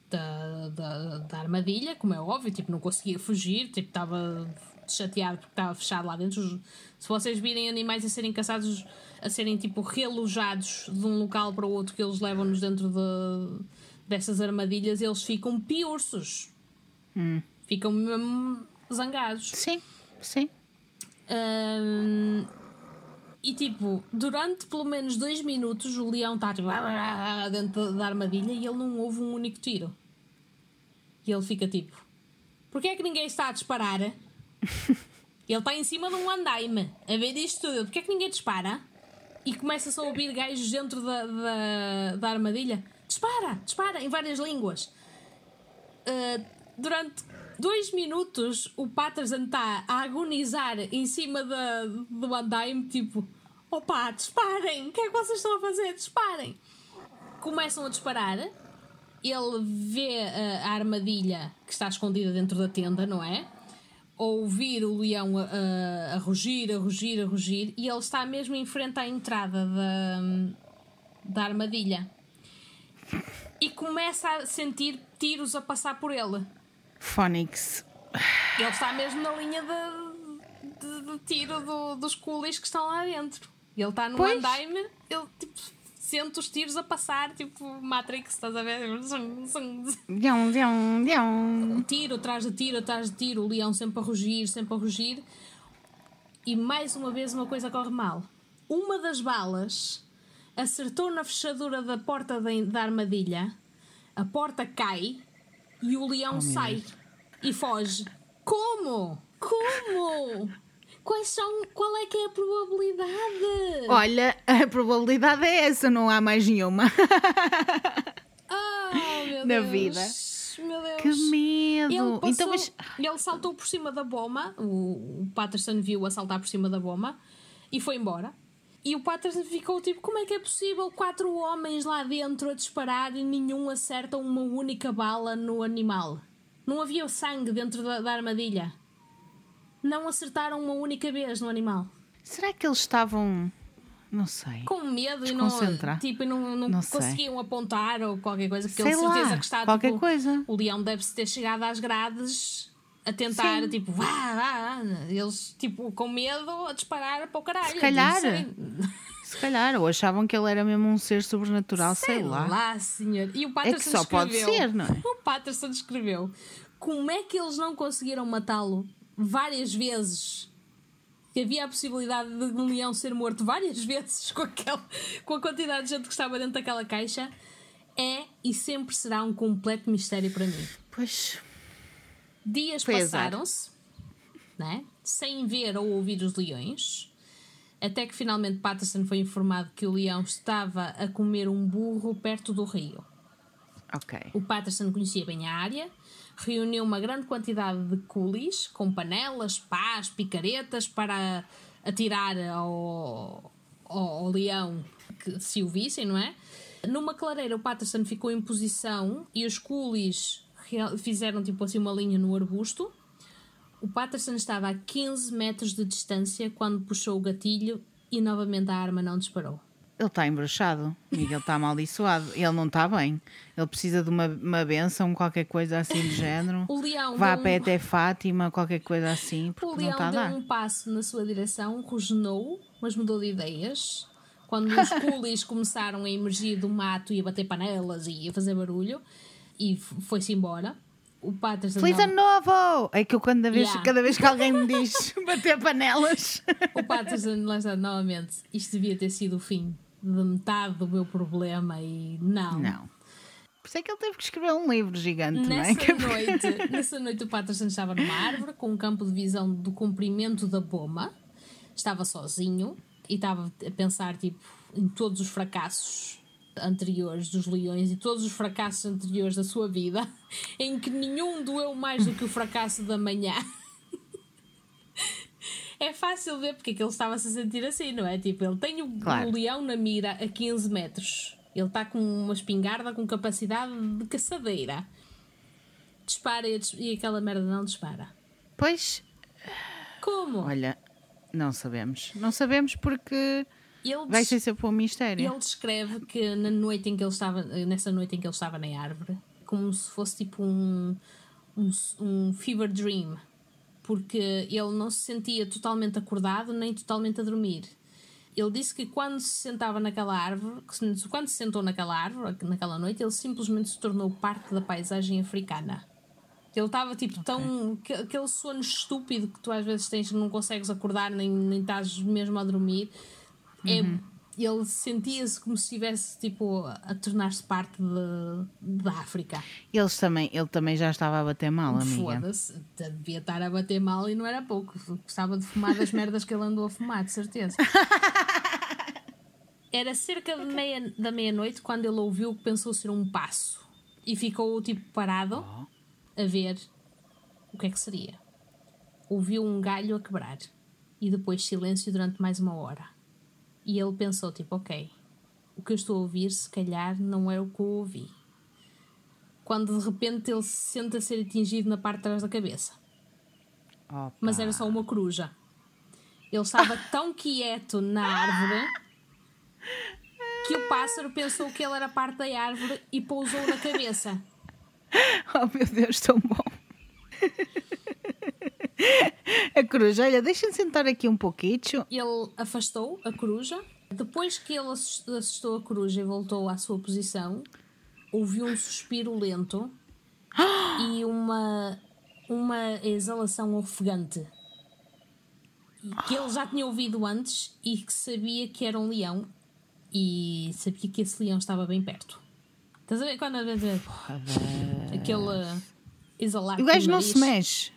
da, da, da, armadilha, como é óbvio, tipo, não conseguia fugir, tipo, estava chateado porque estava fechado lá dentro. Se vocês virem animais a serem caçados, a serem tipo relojados de um local para o outro que eles levam-nos dentro de, dessas armadilhas, eles ficam piursos. Hum. Ficam mesmo zangados. Sim, sim. Um, e tipo, durante pelo menos dois minutos o leão está tipo, dentro da armadilha e ele não ouve um único tiro. E ele fica tipo: Porquê é que ninguém está a disparar? ele está em cima de um andaime a ver isto tudo. Porquê é que ninguém dispara? E começa-se a ouvir gajos dentro da, da, da armadilha: Dispara, dispara, em várias línguas. Uh, durante dois minutos o Patterson está a agonizar em cima da, do andaime, tipo, opa, disparem, o que é que vocês estão a fazer? Disparem! Começam a disparar, ele vê a, a armadilha que está escondida dentro da tenda, não é? Ouvir o leão a, a, a, rugir, a rugir, a rugir, e ele está mesmo em frente à entrada da, da armadilha. E começa a sentir tiros a passar por ele. Phonics. Ele está mesmo na linha de, de, de tiro do, dos coolies que estão lá dentro. Ele está no pois. andaime, ele tipo, sente os tiros a passar, tipo Matrix, estás a ver? Dião, dião, dião. Tiro atrás de tiro, atrás de tiro, o leão sempre a rugir, sempre a rugir. E mais uma vez uma coisa corre mal. Uma das balas acertou na fechadura da porta da armadilha, a porta cai e o leão oh, sai e foge. Como? Como? Quais são, qual é que é a probabilidade? Olha, a probabilidade é essa, não há mais nenhuma. Oh, meu Na Deus. vida. Meu Deus. Que medo. Ele, passou, então, mas. ele saltou por cima da bomba, o, o Patterson viu a saltar por cima da bomba e foi embora. E o Patterson ficou tipo: como é que é possível quatro homens lá dentro a disparar e nenhum acerta uma única bala no animal? Não havia sangue dentro da, da armadilha. Não acertaram uma única vez no animal. Será que eles estavam. Não sei. Com medo e não, tipo, não, não, Não sei. conseguiam apontar ou qualquer coisa, porque Sei ele certeza lá, que está qualquer tipo, coisa. O leão deve-se ter chegado às grades a tentar, Sim. tipo, vá, vá, eles, tipo, com medo a disparar para o caralho. Se calhar. Se calhar, ou achavam que ele era mesmo um ser sobrenatural, sei, Sei lá. lá, senhor. E o É que Patterson só pode ser, não é? O Patterson escreveu como é que eles não conseguiram matá-lo várias vezes. Que havia a possibilidade de um leão ser morto várias vezes com, aquela, com a quantidade de gente que estava dentro daquela caixa. É e sempre será um completo mistério para mim. Pois. Dias passaram-se, né? sem ver ou ouvir os leões, até que finalmente Patterson foi informado que o leão estava a comer um burro perto do rio. Ok. O Patterson conhecia bem a área, reuniu uma grande quantidade de coolies com panelas, pás, picaretas para atirar ao, ao, ao leão que, se o vissem, não é? Numa clareira, o Patterson ficou em posição e os coolies fizeram tipo assim uma linha no arbusto. O Patterson estava a 15 metros de distância quando puxou o gatilho e novamente a arma não disparou. Ele está embruxado. Miguel está amaldiçoado. Ele não está bem. Ele precisa de uma, uma benção, qualquer coisa assim do género. O leão Vá a pé um- até Fátima, qualquer coisa assim, O porque não leão a deu um passo na sua direção, rosnou, mas mudou de ideias. Quando os coolies começaram a emergir do mato e a bater panelas e a fazer barulho, e foi-se embora. O Patterson. Feliz ano novo! É que eu cada vez, Yeah. cada vez que alguém me diz bater panelas. O Patterson, está, novamente, isto devia ter sido o fim de metade do meu problema e não. Não. Por isso é que ele teve que escrever um livro gigante, não é? Nessa é- noite, nessa noite o Patterson estava numa árvore com um campo de visão do comprimento da bomba. Estava sozinho e estava a pensar tipo, em todos os fracassos anteriores dos leões e todos os fracassos anteriores da sua vida, em que nenhum doeu mais do que o fracasso da manhã. É fácil ver porque é que ele estava -se a sentir assim, não é? Tipo, ele tem o, Claro. o leão na mira a 15 metros. Ele está com uma espingarda com capacidade de caçadeira. Dispara e, e aquela merda não dispara. Pois, Como? olha, não sabemos. Não sabemos porque ele, vai ser mistério. ele descreve que na noite em que ele estava, nessa noite em que ele estava na árvore, como se fosse tipo um, um, um fever dream, porque ele não se sentia totalmente acordado nem totalmente a dormir. Ele disse que quando se sentava naquela árvore, que quando se sentou naquela árvore, naquela noite, ele simplesmente se tornou parte da paisagem africana. Ele estava tipo tão. que- aquele sono estúpido que tu às vezes tens que não consegues acordar nem, nem estás mesmo a dormir. É, ele sentia-se como se estivesse tipo a tornar-se parte de, da África. Eles também, ele também já estava a bater mal, amiga. Foda-se, devia estar a bater mal e não era pouco. Gostava de fumar das merdas que ele andou a fumar, de certeza. Era cerca de meia, da meia-noite quando ele ouviu o que pensou ser um passo e ficou tipo parado a ver o que é que seria. Ouviu um galho a quebrar e depois silêncio durante mais uma hora. E ele pensou tipo, ok, o que eu estou a ouvir se calhar não é o que eu ouvi quando de repente ele se sente a ser atingido na parte de trás da cabeça. Opa. Mas era só uma coruja. Ele estava tão quieto na árvore que o pássaro pensou que ele era parte da árvore e pousou na cabeça. Oh meu Deus, tão bom. A coruja, olha, deixa-me sentar aqui um pouquinho. Ele afastou a coruja. Depois que ele assus- assustou a coruja e voltou à sua posição, ouviu um suspiro lento e uma, uma exalação ofegante. Que ele já tinha ouvido antes e que sabia que era um leão e sabia que esse leão estava bem perto. Estás a ver quando a ver aquele exalar E o gajo não se mexe.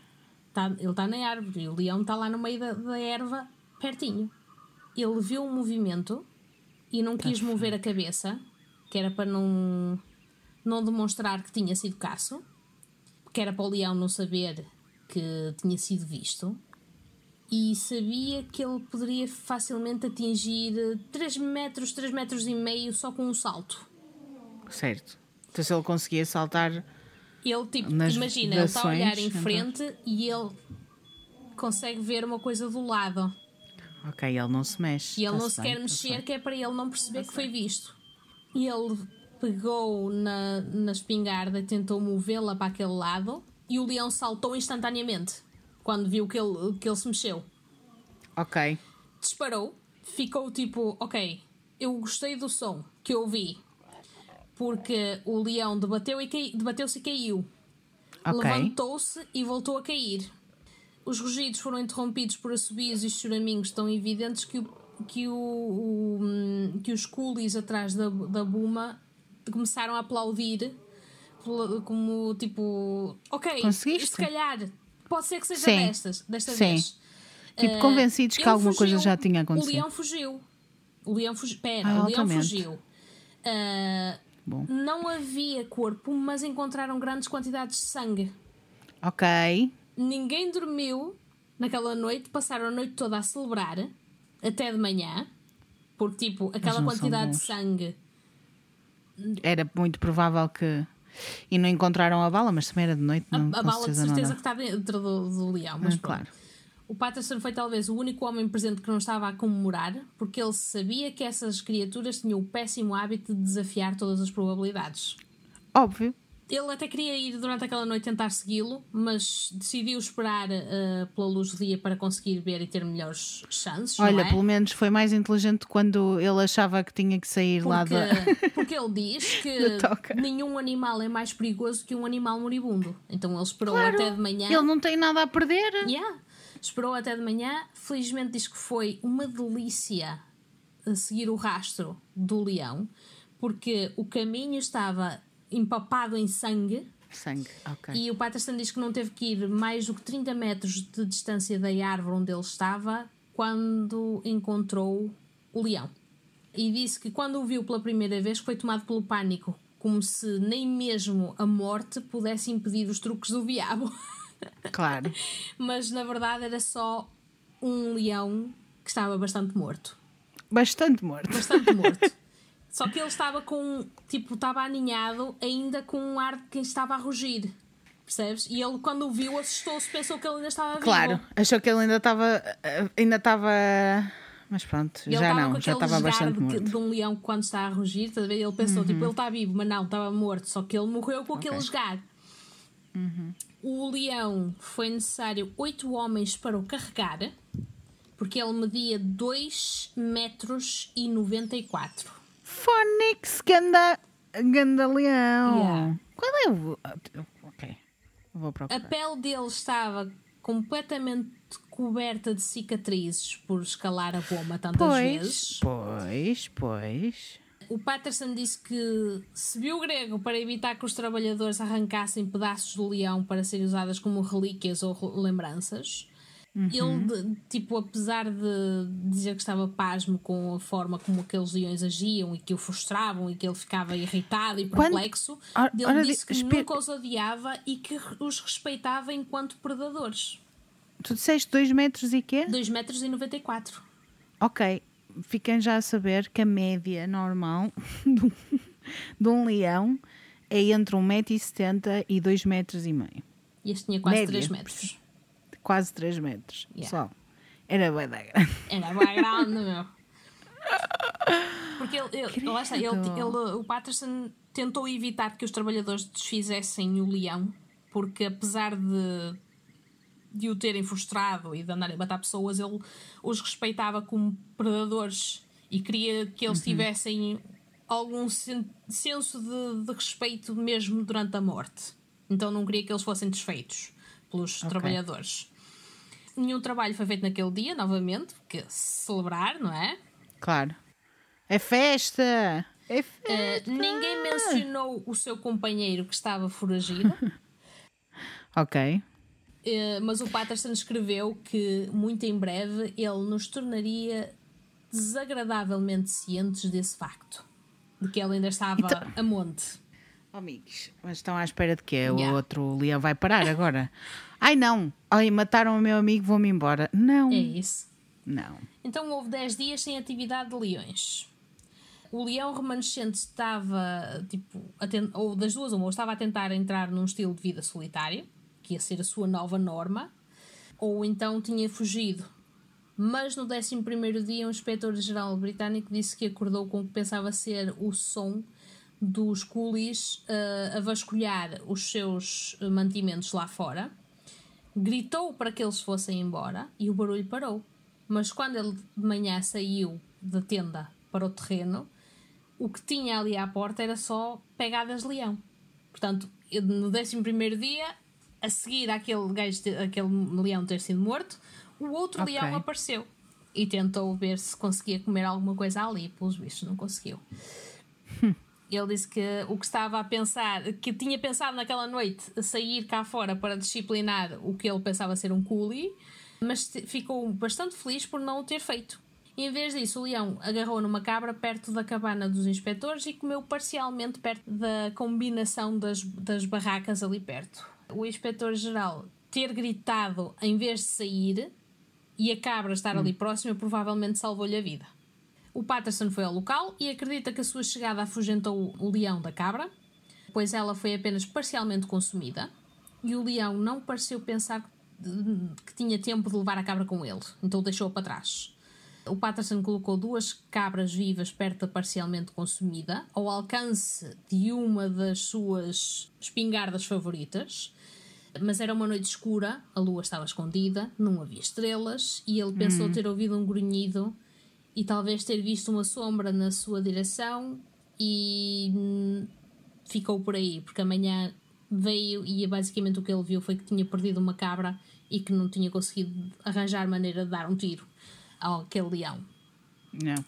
Tá- ele está na árvore e o leão está lá no meio da, da erva, pertinho. Ele viu um movimento e não quis mover a cabeça, que era para não, não demonstrar que tinha sido caço. que era para o leão não saber que tinha sido visto e sabia que ele poderia facilmente atingir 3 metros, 3 metros e meio só com um salto. Certo. Então se ele conseguia saltar. Ele, tipo, Nas imagina, ele está a olhar em então. frente e ele consegue ver uma coisa do lado. Ok, ele não se mexe. E ele não Tá-se se bem, quer tá-se mexer, bem. que é para ele não perceber que foi visto. E ele pegou na, na espingarda e tentou movê-la para aquele lado, e o leão saltou instantaneamente quando viu que ele, que ele se mexeu. Ok. Disparou, ficou tipo, ok, eu gostei do som que eu ouvi, porque o leão debateu e cai- debateu-se e caiu. Ok. Levantou-se e voltou a cair. Os rugidos foram interrompidos por assobios e choraminhos tão evidentes que, o, que, o, o, hum, que os coolies atrás da, da Buma começaram a aplaudir como tipo, ok, Conseguiste? se calhar pode ser que seja Sim. destas, desta Sim. vez. Tipo, Eh, convencidos que ele alguma coisa fugiu. já tinha O acontecido. leão fugiu. O leão fugiu. Pera, Ah, o leão fugiu. Ah, Bom. não havia corpo, mas encontraram grandes quantidades de sangue. Ok. Ninguém dormiu naquela noite, passaram a noite toda a celebrar, até de manhã, porque, tipo, aquela quantidade de sangue. Era muito provável que. E não encontraram a bala, mas também era de noite. A, Não, a com bala de certeza que está dentro do, do leão, mas Ah, claro. O Patterson foi talvez o único homem presente que não estava a comemorar, porque ele sabia que essas criaturas tinham o péssimo hábito de desafiar todas as probabilidades. Óbvio. Ele até queria ir durante aquela noite tentar segui-lo, mas decidiu esperar eh, pela luz do dia para conseguir ver e ter melhores chances. Olha, é? pelo menos foi mais inteligente quando ele achava que tinha que sair lá porque, da. porque ele diz que nenhum animal é mais perigoso que um animal moribundo. Então ele esperou Claro, até de manhã. Ele não tem nada a perder. Yeah. Esperou até de manhã. Felizmente diz que foi uma delícia a seguir o rastro do leão, porque o caminho estava empapado em sangue Sangue. Ok. e o Patterson diz que não teve que ir mais do que 30 metros de distância da árvore onde ele estava quando encontrou o leão. E disse que quando o viu pela primeira vez foi tomado pelo pânico, como se nem mesmo a morte pudesse impedir os truques do diabo. Claro. Mas na verdade era só um leão que estava bastante morto. Bastante morto. Bastante morto. Só que ele estava com. Tipo, estava aninhado ainda com um ar de quem estava a rugir. Percebes? E ele, quando o viu, assustou-se, pensou que ele ainda estava Claro. vivo. Achou que ele ainda estava. eh, Ainda estava. Mas pronto, ele já não. Já estava bastante de, morto. de um leão quando está a rugir. Ele pensou, tipo, Uhum. ele está vivo, mas não, estava morto. Só que ele morreu com aquele esgar. Uhum. O leão foi necessário oito homens para o carregar, porque ele media 2 metros e 94. Phonics, ganda. Ganda leão. Yeah. Qual é o. Ok. Vou A procurar. pele dele estava completamente coberta de cicatrizes por escalar a bomba tantas Pois, vezes. pois, pois. O Patterson disse que se viu grego para evitar que os trabalhadores arrancassem pedaços do leão para serem usadas como relíquias ou lembranças. Ele, de- tipo, apesar de dizer que estava pasmo com a forma como aqueles leões agiam e que o frustravam e que ele ficava irritado e Quando- perplexo, Ora- ele ora, disse que espe- nunca os odiava e que os respeitava enquanto predadores. Tu disseste 2 metros e quê? 2 metros e 94. Ok. Fiquem já a saber que a média normal de um, de um leão é entre 1,70m e 2,5 metros. E meio. Este tinha quase Média. 3 metros. Quase 3 metros. Yeah. Só. Era bué da grande. Era bem grande, meu. Porque ele, ele, lá está, ele, ele- o Patterson tentou evitar que os trabalhadores desfizessem o leão, porque apesar de, de o terem frustrado e de andarem a matar pessoas, ele os respeitava como predadores e queria que eles tivessem algum sen- senso de, de respeito mesmo durante a morte. Então não queria que eles fossem desfeitos pelos trabalhadores. Nenhum trabalho foi feito naquele dia, novamente, porque celebrar, não é? Claro. É festa! É Eh, festa! ninguém mencionou o seu companheiro que estava foragido, Ok. Eh, mas o Patterson escreveu que muito em breve ele nos tornaria desagradavelmente cientes desse facto, de que ele ainda estava Então- a monte. Oh, amigos, mas estão à espera de quê? O Yeah. outro leão vai parar agora? Ai não! Ai, mataram o meu amigo, vou-me embora. Não, É isso. não. Então houve 10 dias sem atividade de leões. O leão remanescente estava, tipo, a ten- ou das duas, uma, ou estava a tentar entrar num estilo de vida solitário, que ia ser a sua nova norma, ou então tinha fugido. Mas no 11 dia, um inspetor-geral britânico disse que acordou com o que pensava ser o som dos coolies eh, a vasculhar os seus mantimentos lá fora gritou para que eles fossem embora e o barulho parou. Mas quando ele de manhã saiu da tenda para o terreno, o que tinha ali à porta era só pegadas de leão. Portanto, no 11 dia, a seguir àquele, gajo aquele leão ter sido morto, o outro Ok. leão apareceu e tentou ver se conseguia comer alguma coisa ali. Pelos bichos, não conseguiu. Ele disse que o que estava a pensar, que tinha pensado naquela noite sair cá fora para disciplinar o que ele pensava ser um coolie, mas ficou bastante feliz por não o ter feito. Em vez disso, o leão agarrou numa cabra perto da cabana dos inspectores e comeu parcialmente perto da combinação das, das barracas ali perto. O inspetor-geral ter gritado em vez de sair e a cabra estar ali próxima provavelmente salvou-lhe a vida. O Patterson foi ao local e acredita que a sua chegada afugentou o leão da cabra, pois ela foi apenas parcialmente consumida e o leão não pareceu pensar que tinha tempo de levar a cabra com ele, então deixou-a para trás. O Patterson colocou duas cabras vivas perto da parcialmente consumida, ao alcance de uma das suas espingardas favoritas. Mas era uma noite escura, a lua estava escondida, não havia estrelas, e ele pensou ter ouvido um grunhido e talvez ter visto uma sombra na sua direção e hum, ficou por aí, porque amanhã veio e basicamente o que ele viu foi que tinha perdido uma cabra e que não tinha conseguido arranjar maneira de dar um tiro àquele leão. Não.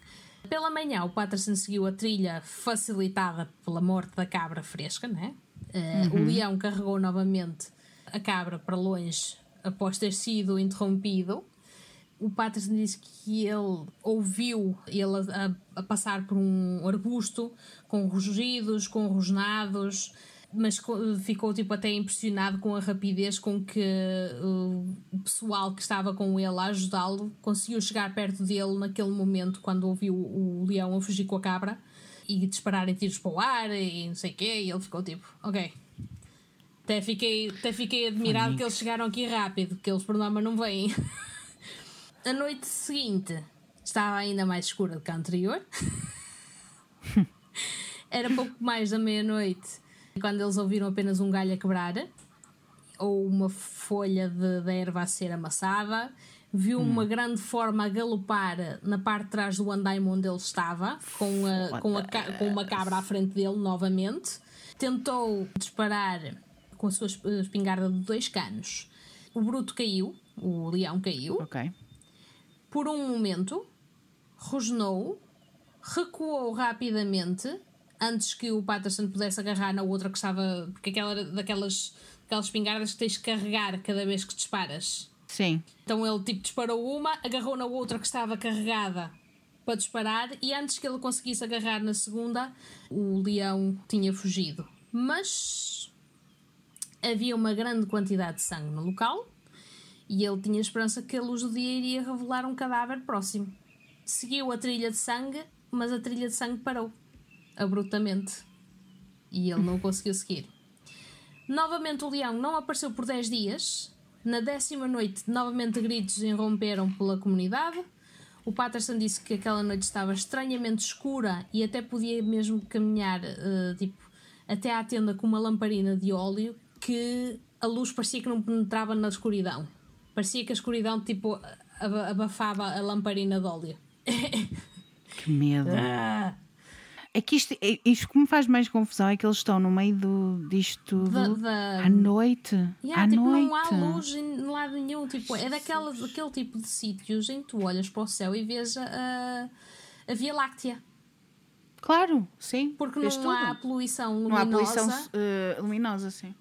Pela manhã, o Patterson seguiu a trilha facilitada pela morte da cabra fresca, né? Eh, O leão carregou novamente a cabra para longe após ter sido interrompido. O Patterson disse que ele ouviu ele a, a passar por um arbusto com rugidos, com rosnados, mas co- ficou tipo até impressionado com a rapidez com que uh, o pessoal que estava com ele a ajudá-lo conseguiu chegar perto dele naquele momento quando ouviu o, o leão a fugir com a cabra e dispararem tiros para o ar e não sei o quê, e ele ficou tipo, ok. Até fiquei, até fiquei admirado que eles chegaram aqui rápido, que eles por norma não vêm. A noite seguinte estava ainda mais escura do que a anterior. Era pouco mais da meia-noite quando eles ouviram apenas um galho a quebrar ou uma folha de, de erva a ser amassada. Viu uma grande forma a galopar na parte de trás do andaime onde ele estava, com, a, com, a, com uma cabra à frente dele novamente. Tentou disparar com a sua esp- espingarda de dois canos. O bruto caiu, o leão caiu Ok. por um momento, rosnou, recuou rapidamente antes que o Patterson pudesse agarrar na outra que estava. Porque aquela era daquelas, daquelas espingardas que tens que carregar cada vez que disparas. Sim. Então ele tipo disparou uma, agarrou na outra que estava carregada para disparar e antes que ele conseguisse agarrar na segunda, o leão tinha fugido. Mas havia uma grande quantidade de sangue no local e ele tinha esperança que a luz do dia iria revelar um cadáver próximo. Seguiu a trilha de sangue, mas a trilha de sangue parou abruptamente e ele não conseguiu seguir. Novamente o leão não apareceu por 10 dias. Na décima noite, novamente gritos irromperam pela comunidade. O Patterson disse que aquela noite estava estranhamente escura e até podia mesmo caminhar eh, tipo, até à tenda com uma lamparina de óleo que a luz parecia que não penetrava na escuridão. Parecia que a escuridão tipo, aba- abafava a lamparina de óleo. Que medo. Ah, É que isto, é- isto que me faz mais confusão é que eles estão no meio do, disto tudo Da- da- à noite. Yeah, à tipo, noite. não há luz em lado nenhum. Tipo, é daquela, daquele tipo de sítios em que tu olhas para o céu e vês a, a, Via Láctea. Claro, sim. Porque não há tudo. poluição Não há luminosa. poluição luminosa, sim.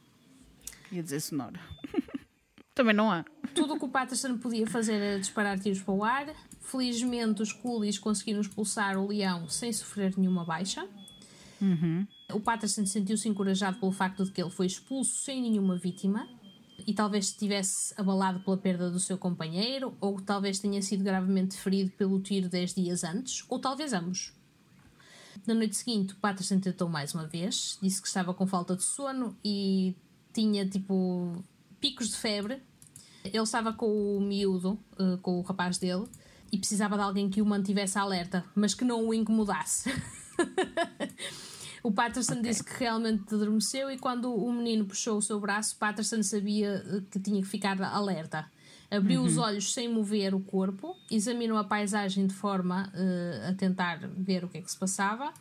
Ia dizer sonora. Também não há. Tudo o que o Patterson podia fazer era disparar tiros para o ar. Felizmente, os coolies conseguiram expulsar o leão sem sofrer nenhuma baixa. O Patterson sentiu-se encorajado pelo facto de que ele foi expulso sem nenhuma vítima e talvez estivesse abalado pela perda do seu companheiro, ou talvez tenha sido gravemente ferido pelo tiro 10 dias antes, ou talvez ambos. Na noite seguinte, o Patterson tentou mais uma vez, disse que estava com falta de sono e tinha tipo picos de febre. Ele estava com o miúdo, uh, com o rapaz dele, e precisava de alguém que o mantivesse alerta, mas que não o incomodasse. o Patterson okay. disse que realmente adormeceu e quando o menino puxou o seu braço, Patterson sabia eh, que tinha que ficar alerta. Abriu uhum. os olhos sem mover o corpo, examinou a paisagem de forma uh, a tentar ver o que é que se passava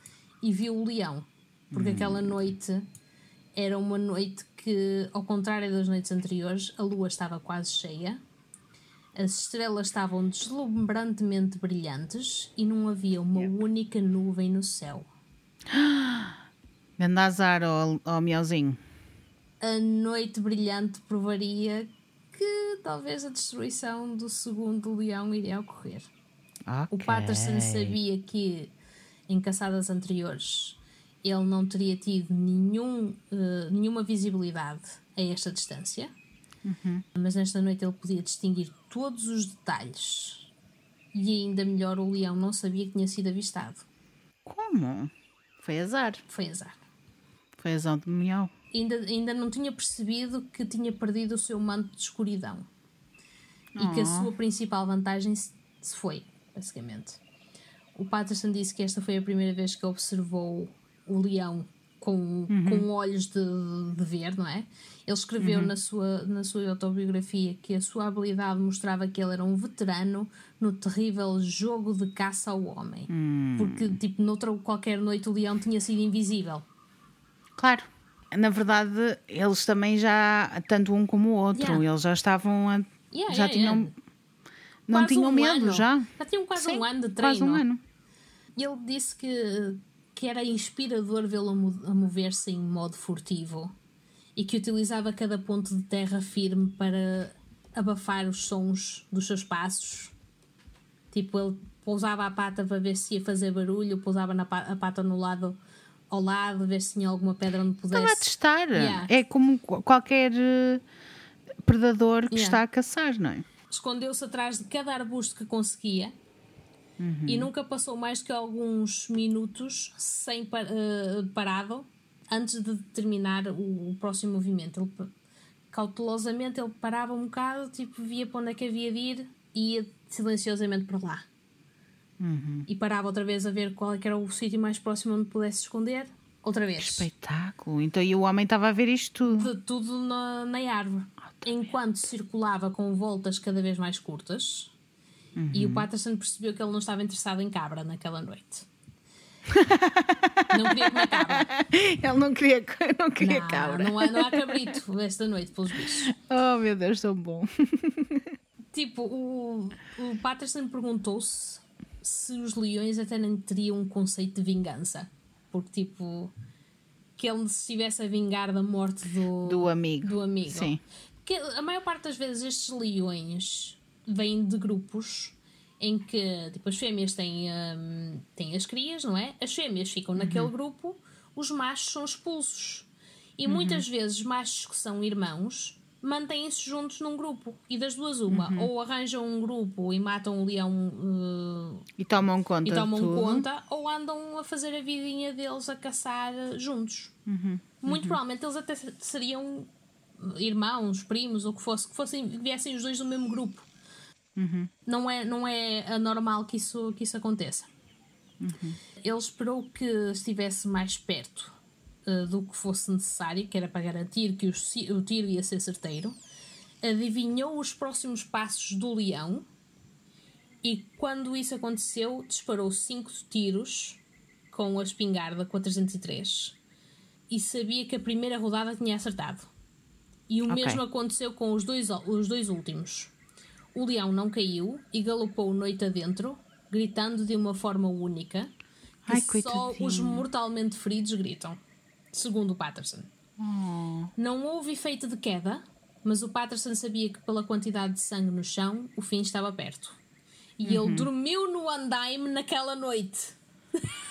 e viu o leão. Porque uhum. aquela noite era uma noite que, ao contrário das noites anteriores, a lua estava quase cheia, as estrelas estavam deslumbrantemente brilhantes e não havia uma única nuvem no céu. Grande azar ao, ao miauzinho. A noite brilhante provaria que talvez a destruição do segundo leão iria ocorrer. Okay. O Patterson sabia que em caçadas anteriores ele não teria tido nenhum, uh, nenhuma visibilidade a esta distância, uhum. mas nesta noite ele podia distinguir todos os detalhes. E ainda melhor, o leão não sabia que tinha sido avistado. Como? Foi azar. Foi azar. Foi azar de miau ainda, ainda não tinha percebido que tinha perdido o seu manto de escuridão oh. e que a oh. sua principal vantagem se foi, basicamente. O Patterson disse que esta foi a primeira vez que observou o leão com, uhum. com olhos de, de ver, não é? Ele escreveu uhum. na, sua, na sua autobiografia que a sua habilidade mostrava que ele era um veterano no terrível jogo de caça ao homem. Uhum. Porque, tipo, noutra qualquer noite o leão tinha sido invisível. Claro na verdade, eles também já, tanto um como o outro, yeah. eles já estavam a, yeah, já yeah, tinham não quase tinham um medo ano. já. Já tinham quase Sim, um ano de treino. Quase um ano. Ele disse que, que era inspirador vê-lo a mover-se em modo furtivo e que utilizava cada ponto de terra firme para abafar os sons dos seus passos. Tipo, ele pousava a pata para ver se ia fazer barulho, pousava na, a pata no lado ao lado, ver se tinha alguma pedra onde pudesse. Estava a testar. Yeah. É como qualquer eh, predador que yeah. está a caçar, não é? Escondeu-se atrás de cada arbusto que conseguia uhum. e nunca passou mais que alguns minutos sem uh, parado antes de terminar o, o, próximo movimento. Ele, cautelosamente ele parava um bocado, tipo, via para onde é que havia de ir e ia silenciosamente para lá. Uhum. E parava outra vez a ver qual é era o sítio mais próximo onde pudesse esconder. Outra vez. Espetáculo! Então e o homem estava a ver isto tudo? De, tudo na, na árvore. Enquanto circulava com voltas cada vez mais curtas. Uhum. E o Patterson percebeu que ele não estava interessado em cabra naquela noite. não queria comer cabra. Ele não queria, não queria não, cabra. Não há, não há cabrito esta noite, pelos bichos. Oh meu Deus, tão bom. Tipo, o, o Patterson perguntou-se se os leões até nem teriam um conceito de vingança. Porque, tipo, que ele se estivesse a vingar da morte do, do amigo. Do amigo. Sim. Que a maior parte das vezes estes leões vêm de grupos em que tipo, as fêmeas têm, um, têm as crias, não é? As fêmeas ficam uhum. naquele grupo, os machos são expulsos. E uhum. muitas vezes machos que são irmãos mantêm-se juntos num grupo. E das duas, uma. Uhum. Ou arranjam um grupo e matam o leão uh, e tomam conta. E tomam conta, ou andam a fazer a vidinha deles a caçar juntos. Uhum. Muito uhum. provavelmente eles até seriam irmãos, primos, ou que fosse, que fossem, viessem os dois do mesmo grupo. Uhum. Não, é, não é anormal que isso, que isso aconteça. Uhum. Ele esperou que estivesse mais perto uh, do que fosse necessário, que era para garantir que o, o tiro ia ser certeiro, adivinhou os próximos passos do leão e, quando isso aconteceu, disparou cinco tiros com a espingarda com a 303 e sabia que a primeira rodada tinha acertado. E o okay. mesmo aconteceu com os dois, os dois últimos. O leão não caiu e galopou noite adentro, gritando de uma forma única que Ai, só os mortalmente feridos gritam segundo o Patterson. Oh. Não houve efeito de queda, mas o Patterson sabia que, pela quantidade de sangue no chão, o fim estava perto. E uhum. ele dormiu no andaime naquela noite.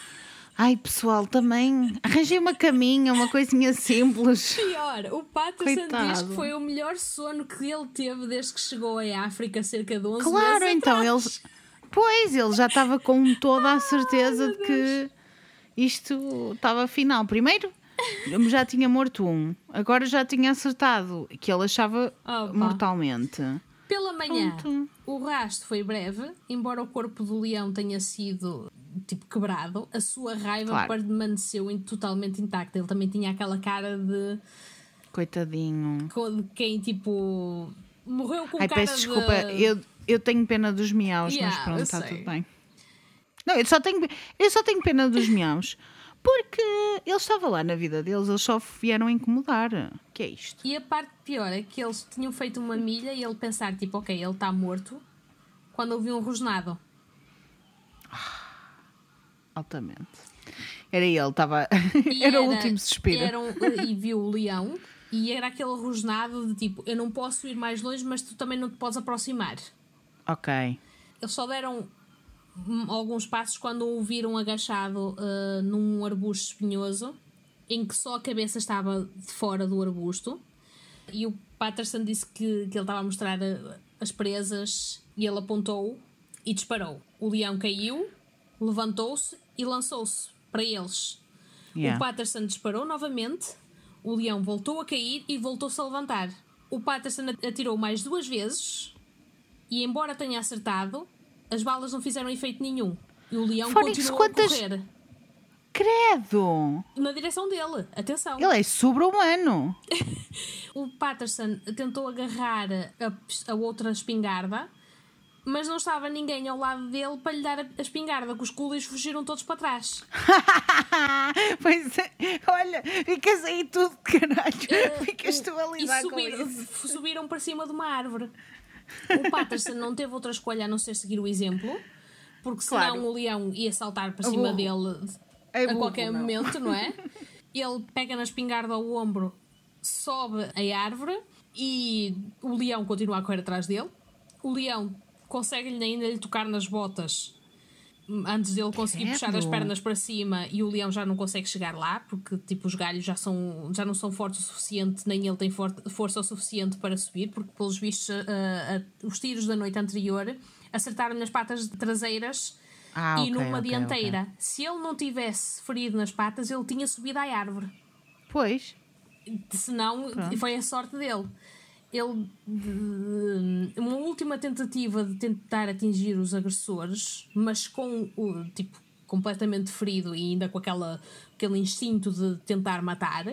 Ai, pessoal, também arranjei uma caminha, uma coisinha simples. Pior, o Coitado. diz que foi o melhor sono que ele teve desde que chegou à África cerca de 11 Claro, meses então eles. Pois, ele já estava com toda a certeza de que isto estava final. Primeiro, já tinha morto um, agora já tinha acertado que ele achava mortalmente. Pela manhã, Pronto. o rasto foi breve, embora o corpo do leão tenha sido tipo quebrado, a sua raiva Claro. permaneceu totalmente intacta. Ele também tinha aquela cara de, Coitadinho. de quem tipo morreu com Ai, cara peço de... desculpa, eu, eu tenho pena dos miaus, Yeah, mas pronto, está sei. tudo bem. Não, eu só tenho, eu só tenho pena dos miaus porque ele estava lá na vida deles, eles só vieram incomodar. que é isto? E a parte pior é que eles tinham feito uma milha e ele pensar tipo, ok, ele está morto, quando ouviu um rosnado. Altamente. Era ele, estava. E Era, o último suspiro. era um- e viu o leão e era aquele rosnado de tipo, eu não posso ir mais longe, mas tu também não te podes aproximar. Ok. Eles só deram hum, alguns passos quando o viram agachado ah, num arbusto espinhoso, em que só a cabeça estava de fora do arbusto. E o Patterson disse que, que ele estava a mostrar ah, as presas e ele apontou e disparou. O leão caiu, levantou-se e lançou-se para eles. Yeah. O Patterson disparou novamente, o leão voltou a cair e voltou-se a levantar. O Patterson atirou mais duas vezes e, embora tenha acertado, as balas não fizeram efeito nenhum. E o leão Fónix, continuou quantas- a correr Credo! na direção dele. Atenção! Ele é sobre-humano. O Patterson tentou agarrar a, a outra espingarda, mas não estava ninguém ao lado dele para lhe dar a, espingarda, que os coolies fugiram todos para trás. pois é, olha, ficas aí tudo de caralho. Ficas tu a E lidar com subir- isso. subiram para cima de uma árvore. O Patterson não teve outra escolha a não ser seguir o exemplo, porque senão Claro. o leão ia saltar para cima dele É a qualquer não. momento, não é? Ele pega na espingarda ao ombro, sobe a árvore e o leão continua a correr atrás dele. O leão consegue-lhe ainda lhe tocar nas botas antes dele conseguir Credo. puxar as pernas para cima e o leão já não consegue chegar lá porque tipo os galhos já são já não são fortes o suficiente nem ele tem for- força o suficiente para subir porque pelos vistos ah, ah, os tiros da noite anterior acertaram nas patas traseiras Ah, e ok, numa ok, dianteira ok. se ele não tivesse ferido nas patas ele tinha subido à árvore Pois. senão foi a sorte dele. Ele, uma última tentativa de tentar atingir os agressores, mas com o tipo completamente ferido e ainda com aquela, aquele instinto de tentar matar,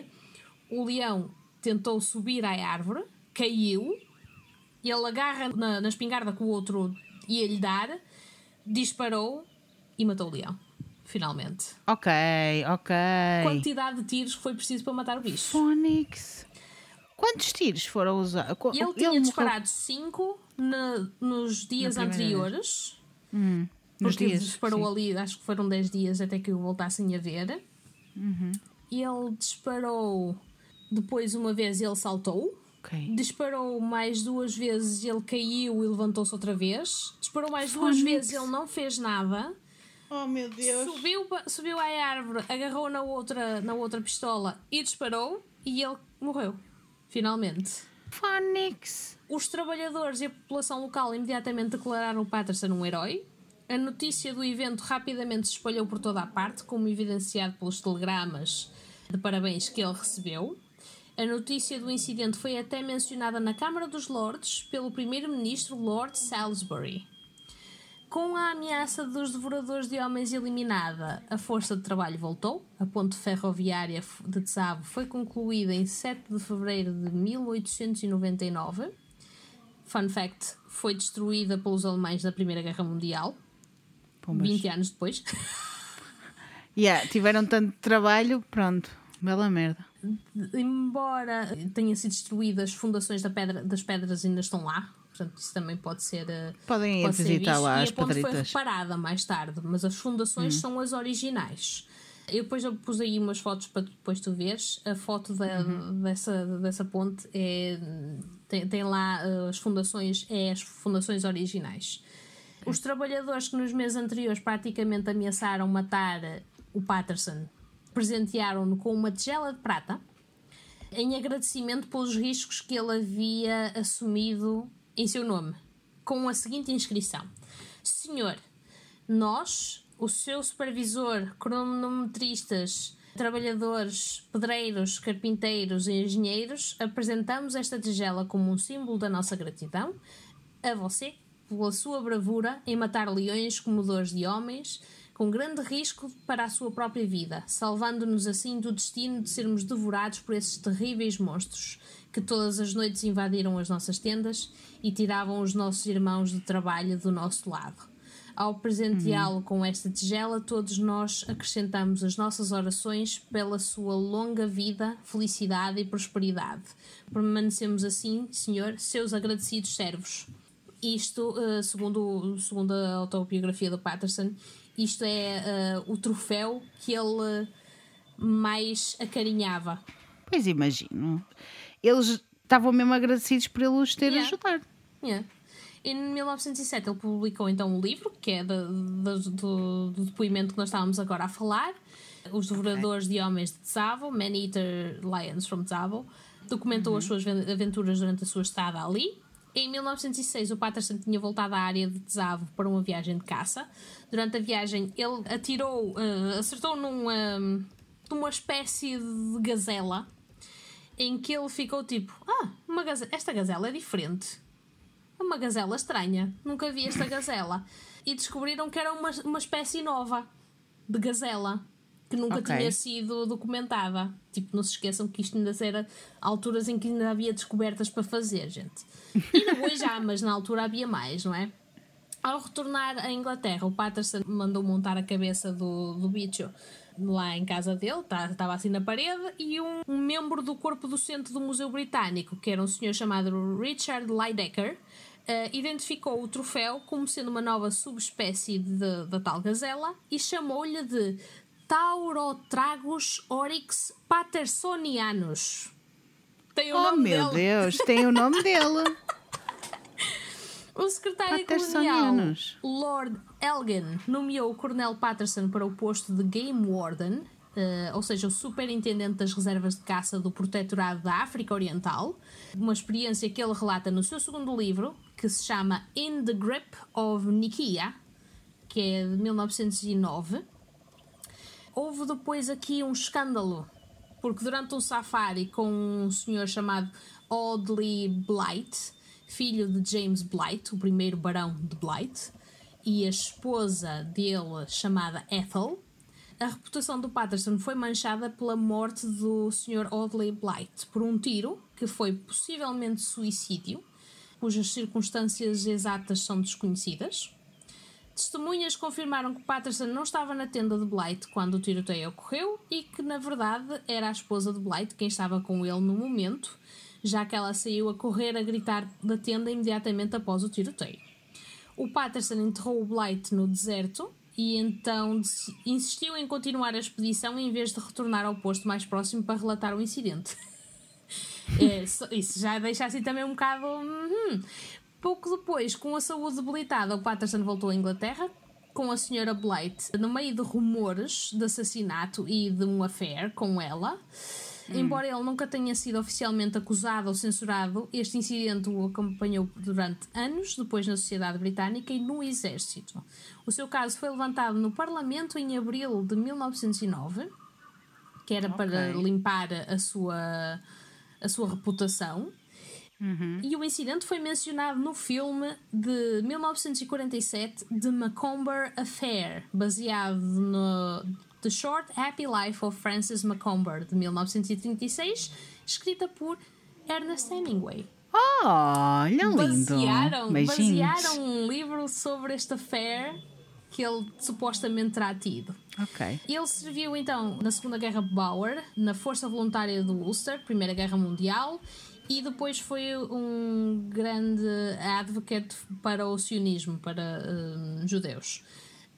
o leão tentou subir à árvore, caiu, ele agarra na, na espingarda que o outro ia lhe dar, disparou e matou o leão. Finalmente. Ok, ok. Quantidade de tiros que foi preciso para matar o bicho. Phonics. Quantos tiros foram usados? Ele tinha morreu disparado 5 nos dias anteriores. nos porque dias. disparou sim. ali, acho que foram 10 dias até que o voltassem a ver. Uhum. Ele disparou depois uma vez ele saltou. Ok. Disparou mais duas vezes ele caiu e levantou-se outra vez. Disparou mais duas Phonics. vezes ele não fez nada. Oh meu Deus. Subiu, subiu à árvore, agarrou na outra, na outra pistola e disparou. E ele morreu. Finalmente. Phonics. Os trabalhadores e a população local imediatamente declararam o Patterson um herói. A notícia do evento rapidamente se espalhou por toda a parte, como evidenciado pelos telegramas de parabéns que ele recebeu. A notícia do incidente foi até mencionada na Câmara dos Lordes pelo primeiro-ministro Lord Salisbury. Com a ameaça dos devoradores de homens eliminada, a força de trabalho voltou. A ponte ferroviária de Tsavo foi concluída em 7 de fevereiro de 1899. Fun fact: foi destruída pelos alemães na Primeira Guerra Mundial, Pombas. 20 anos depois. Yeah, tiveram tanto trabalho, pronto. Bela merda. Embora tenha sido destruída, as fundações da pedra, das pedras ainda estão lá. Portanto, isso também pode ser. eh, Podem ir pode visitar lá e as a ponte foi reparada mais tarde, mas as fundações são as originais. Eu depois eu pus aí umas fotos para depois tu veres. A foto da- dessa, dessa ponte é, tem, tem lá eh, as fundações, é as fundações originais. Os trabalhadores que nos meses anteriores praticamente ameaçaram matar o Patterson, presentearam-no com uma tigela de prata em agradecimento pelos riscos que ele havia assumido em seu nome, com a seguinte inscrição: Senhor, nós, o seu supervisor, cronometristas, trabalhadores, pedreiros, carpinteiros e engenheiros, apresentamos esta tigela como um símbolo da nossa gratidão a você pela sua bravura em matar leões comedores de homens com grande risco para a sua própria vida, salvando-nos assim do destino de sermos devorados por esses terríveis monstros que todas as noites invadiram as nossas tendas e tiravam os nossos irmãos de trabalho do nosso lado. Ao presenteá-lo uhum. com esta tigela, todos nós acrescentamos as nossas orações pela sua longa vida, felicidade e prosperidade. Permanecemos assim, Senhor, seus agradecidos servos. Isto, eh, segundo, segundo a autobiografia do Patterson, isto é uh, o troféu que ele mais acarinhava. Pois imagino. Eles estavam mesmo agradecidos por ele os ter yeah. ajudado. Yeah. Em 1907 ele publicou então um livro, que é de, de, do, do, depoimento que nós estávamos agora a falar, Os Devoradores okay. de Homens de Tsavo, Man Eater Lions from Tsavo. Documentou uhum. as suas aventuras durante a sua estada ali. Em 1906, o Patterson tinha voltado à área de Tsavo para uma viagem de caça. Durante a viagem, ele atirou, uh, acertou numa, numa espécie de gazela em que ele ficou tipo: Ah, uma gazela, esta gazela é diferente. Uma gazela estranha. Nunca vi esta gazela. E descobriram que era uma, uma espécie nova de gazela que nunca okay. tinha sido documentada. Tipo, não se esqueçam que isto ainda era alturas em que ainda havia descobertas para fazer, gente. Ainda hoje há, mas na altura havia mais, não é? Ao retornar à Inglaterra, o Patterson mandou montar a cabeça do, do bicho lá em casa dele, estava tá, assim na parede, e um, um, membro do corpo docente do Museu Britânico, que era um senhor chamado Richard Lydecker, uh, identificou o troféu como sendo uma nova subespécie da tal gazela e chamou-lhe de Taurotragus oryx pattersonianus. Tem o oh, nome meu dele. Deus, tem o nome dele. O secretário colonial Lord Elgin nomeou o Coronel Patterson para o posto de Game Warden, uh, ou seja, o superintendente das reservas de caça do Protetorado da África Oriental, uma experiência que ele relata no seu segundo livro, que se chama In the Grip of Nikia, que é de 1909 houve depois aqui um escândalo, porque durante um safari com um senhor chamado Audley Blight, filho de James Blight, o primeiro barão de Blight, e a esposa dele chamada Ethel, a reputação do Patterson foi manchada pela morte do Sr. Audley Blight por um tiro que foi possivelmente suicídio, cujas circunstâncias exatas são desconhecidas. Testemunhas confirmaram que Patterson não estava na tenda de Blight quando o tiroteio ocorreu e que, na verdade, era a esposa de Blight quem estava com ele no momento, já que ela saiu a correr a gritar da tenda imediatamente após o tiroteio. O Patterson enterrou o Blight no deserto e então insistiu em continuar a expedição em vez de retornar ao posto mais próximo para relatar o incidente. é, isso já deixa assim também um bocado. Hum, Pouco depois, com a saúde debilitada, o Patterson voltou à Inglaterra com a senhora Blight no meio de rumores de assassinato e de um affair com ela. Hum. Embora ele nunca tenha sido oficialmente acusado ou censurado, este incidente o acompanhou durante anos, depois na sociedade britânica e no exército. O seu caso foi levantado no Parlamento em abril de 1909, que era okay. para limpar a sua, a sua reputação. Uhum. E o incidente foi mencionado no filme de 1947 The Macomber Affair, baseado no The Short Happy Life of Francis Macomber, de 1936, escrita por Ernest Hemingway. Oh, olha lindo! Basearam, basearam um livro sobre este affair que ele supostamente terá tido. Ok. Ele serviu então na Segunda Guerra Boer, na Força Voluntária do Ulster, Primeira Guerra Mundial, e depois foi um grande advocate para o sionismo, para uh, judeus.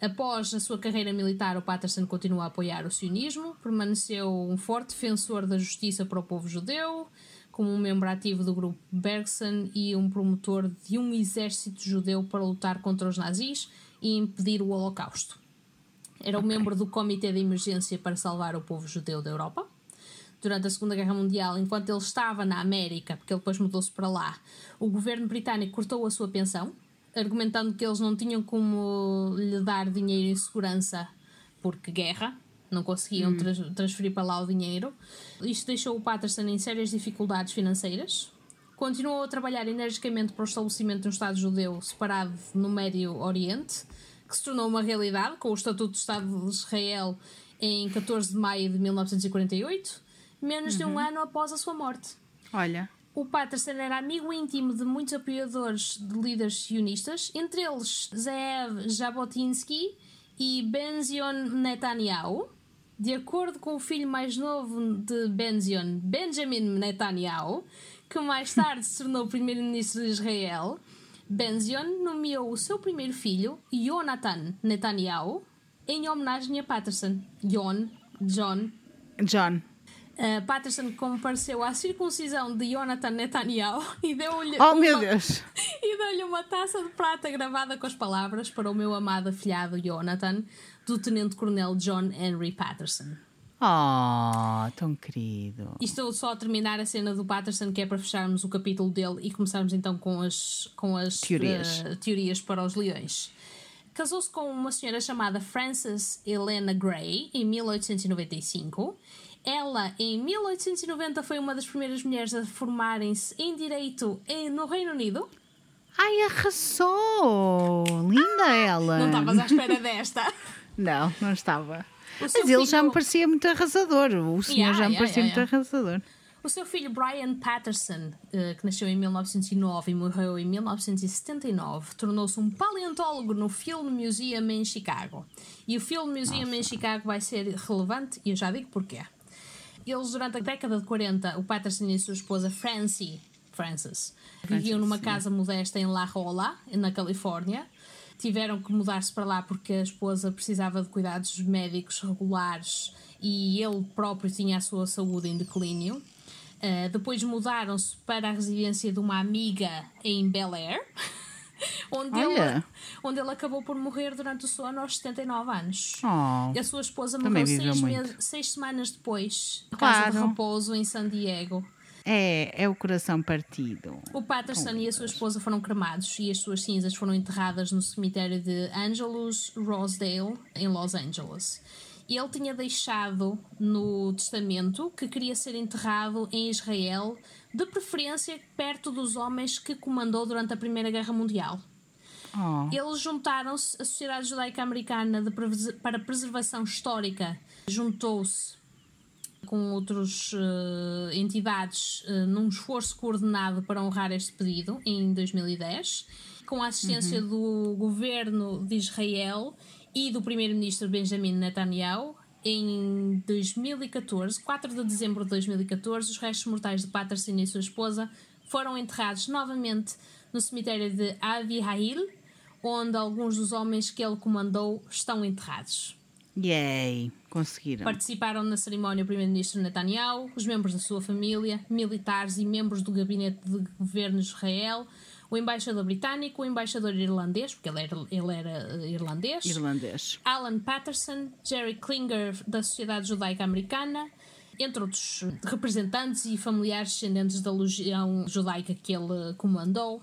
Após a sua carreira militar, o Patterson continuou a apoiar o sionismo, permaneceu um forte defensor da justiça para o povo judeu, como um membro ativo do grupo Bergson e um promotor de um exército judeu para lutar contra os nazis e impedir o Holocausto. Era okay. um membro do Comitê de Emergência para salvar o povo judeu da Europa. Durante a Segunda Guerra Mundial, enquanto ele estava na América, porque ele depois mudou-se para lá, o governo britânico cortou a sua pensão, argumentando que eles não tinham como lhe dar dinheiro em segurança porque guerra, não conseguiam hum. transferir para lá o dinheiro. Isto deixou o Patterson em sérias dificuldades financeiras. Continuou a trabalhar energicamente para o estabelecimento de um Estado judeu separado no Médio Oriente, que se tornou uma realidade com o Estatuto do Estado de Israel em 14 de maio de 1948, menos uhum. de um uhum. ano após a sua morte. Olha. O Patterson era amigo íntimo de muitos apoiadores de líderes sionistas, entre eles Zeev Jabotinsky e Benzion Netanyahu. De acordo com o filho mais novo de Benzion, Benjamin Netanyahu, que mais tarde se tornou primeiro-ministro de Israel, Benzion nomeou o seu primeiro filho, Jonathan Netanyahu, em homenagem a Patterson. John, John. John. Uh, Patterson compareceu à circuncisão de Jonathan Netanyahu e deu-lhe oh, uma, e deu-lhe uma taça de prata gravada com as palavras para o meu amado afilhado Jonathan, do Tenente-Coronel John Henry Patterson. Oh, tão querido. E estou só a terminar a cena do Patterson, que é para fecharmos o capítulo dele e começarmos então com as, com as teorias. Uh, teorias para os leões. Casou-se com uma senhora chamada Frances Helena Gray em 1895. Ela, em 1890, foi uma das primeiras mulheres a formarem-se em direito no Reino Unido. Ai, arrasou! Linda ah, ela! Não estavas à espera desta? não, não estava. Mas ele filho... já me parecia muito arrasador. O senhor yeah, já me yeah, parecia yeah, muito arrasador. O seu filho Brian Patterson, eh, que nasceu em 1909 e morreu em 1979, tornou-se um paleontólogo no Film Museum em Chicago. E o Film Museum Nossa. em Chicago vai ser relevante e eu já digo porquê. Eles, durante a década de 40, o Patterson e a sua esposa Francie, Frances, viviam numa casa modesta em La Jolla, na Califórnia, tiveram que mudar-se para lá porque a esposa precisava de cuidados médicos regulares e ele próprio tinha a sua saúde em declínio. Uh, depois mudaram-se para a residência de uma amiga em Bel Air, onde, ele, onde ele acabou por morrer durante o sono aos 79 anos. Oh, a sua esposa morreu seis, meses, seis, semanas depois, na claro. casa de repouso em San Diego. É, é o coração partido. O Patterson e a sua esposa foram cremados e as suas cinzas foram enterradas no cemitério de Angelus Rosedale, em Los Angeles. Ele tinha deixado no testamento que queria ser enterrado em Israel, de preferência perto dos homens que comandou durante a Primeira Guerra Mundial. Oh. Eles juntaram-se, a Sociedade Judaica Americana de, para Preservação Histórica juntou-se com outras uh, entidades uh, num esforço coordenado para honrar este pedido em 2010, com a assistência uhum. do governo de Israel e do primeiro-ministro Benjamin Netanyahu. Em 2014, 4 de dezembro de 2014, os restos mortais de Patterson e sua esposa foram enterrados novamente no cemitério de Avi Hail, onde alguns dos homens que ele comandou estão enterrados. Yay! Conseguiram. Participaram na cerimónia o primeiro-ministro Netanyahu, os membros da sua família, militares e membros do gabinete de governo de Israel, o embaixador britânico, o embaixador irlandês, porque ele era, ele era eh, irlandês, irlandês, Alan Patterson, Jerry Klinger da Sociedade Judaica Americana, entre outros representantes e familiares descendentes da legião judaica que ele comandou,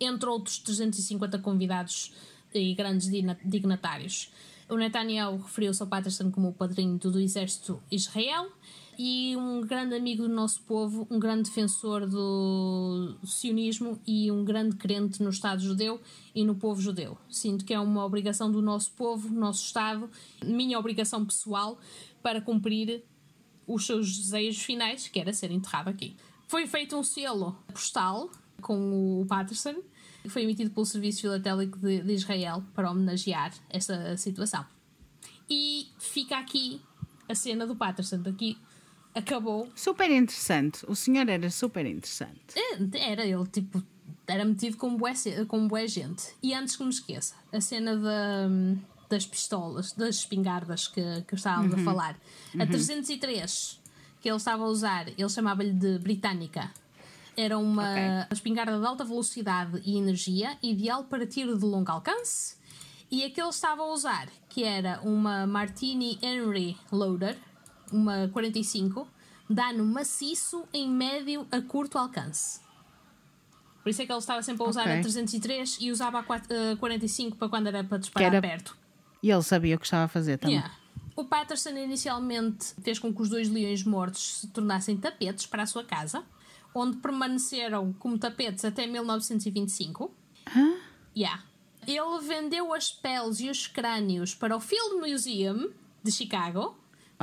entre outros 350 convidados e grandes dignatários. O Netanyahu referiu-se ao Patterson como o padrinho do exército Israel e um grande amigo do nosso povo, um grande defensor do sionismo e um grande crente no Estado judeu e no povo judeu. Sinto que é uma obrigação do nosso povo, nosso Estado, minha obrigação pessoal para cumprir os seus desejos finais, que era ser enterrado aqui. Foi feito um selo postal com o Patterson que foi emitido pelo Serviço Filatélico de, de Israel para homenagear esta situação. E fica aqui a cena do Patterson. Aqui acabou. Super interessante. O senhor era super interessante. É, era, ele tipo. Era metido com bué, com bué gente. E antes que me esqueça, a cena da, das pistolas, das espingardas que, que estávamos uhum. a falar. A 303 uhum. que ele estava a usar, ele chamava-lhe de Britânica. Era uma okay. espingarda de alta velocidade e energia, ideal para tiro de longo alcance E a que ele estava a usar, que era uma Martini Henry Loader, uma 45, dano maciço em médio a curto alcance. Por isso é que ele estava sempre a usar Ok. a 303 e usava a quat- a 45 para quando era para disparar era- perto. E ele sabia o que estava a fazer também. Yeah. O Patterson inicialmente fez com que os dois leões mortos se tornassem tapetes para a sua casa, onde permaneceram como tapetes até 1925. Hã? Yeah. Ele vendeu as peles e os crânios para o Field Museum de Chicago,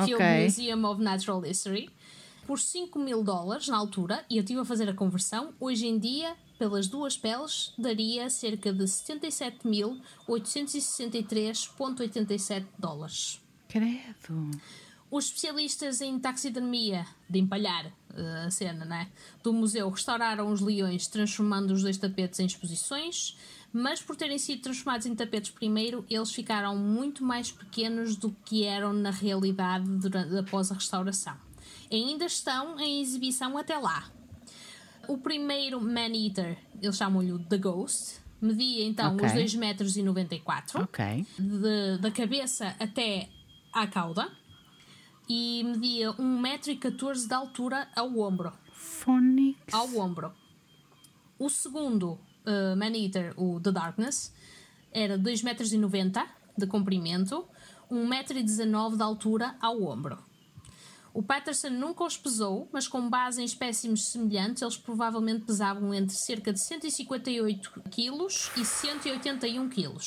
Field Ok. Museum of Natural History, por 5 mil dólares na altura, e eu estive a fazer a conversão. Hoje em dia, pelas duas peles, daria cerca de 77.863,87 dólares. Credo. Os especialistas em taxidermia, de empalhar eh, a cena, né? Do museu restauraram os leões, transformando os dois tapetes em exposições, mas por terem sido transformados em tapetes primeiro, eles ficaram muito mais pequenos do que eram na realidade durante, após a restauração. Ainda estão em exibição até lá. O primeiro Man-Eater, eles chamam-lhe The Ghost, media então Ok. os 2 metros e 94 Ok. de- da cabeça até à cauda e media 1,14m de altura ao ombro. Phonics. Ao ombro. O segundo uh, Man-Eater, o The Darkness, era 2,90m de comprimento, 1,19m de altura ao ombro. O Patterson nunca os pesou, mas com base em espécimes semelhantes, eles provavelmente pesavam entre cerca de 158 kg e 181 kg.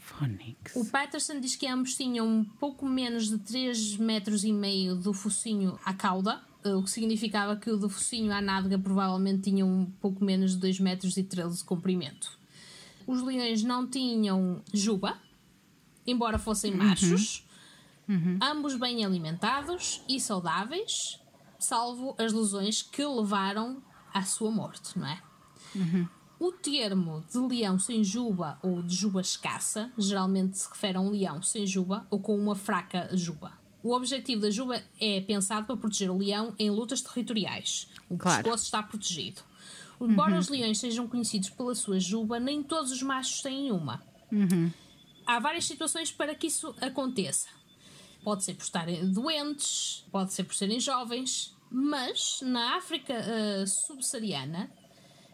Phonics. O Patterson diz que ambos tinham um pouco menos de 3 metros e meio do focinho à cauda, eh, o que significava que o do focinho à nádega provavelmente tinha um pouco menos de 2 metros e 13 de comprimento. Os leões não tinham juba, embora fossem machos, ambos bem alimentados e saudáveis, salvo as lesões que levaram à sua morte, não é? O termo de leão sem juba ou de juba escassa geralmente se refere a um leão sem juba ou com uma fraca juba. O objetivo da juba é pensado para proteger o leão em lutas territoriais. O Claro. pescoço está protegido. Embora os leões sejam conhecidos pela sua juba, nem todos os machos têm uma. Há várias situações para que isso aconteça. Pode ser por estarem doentes, pode ser por serem jovens, mas na África eh, subsaariana,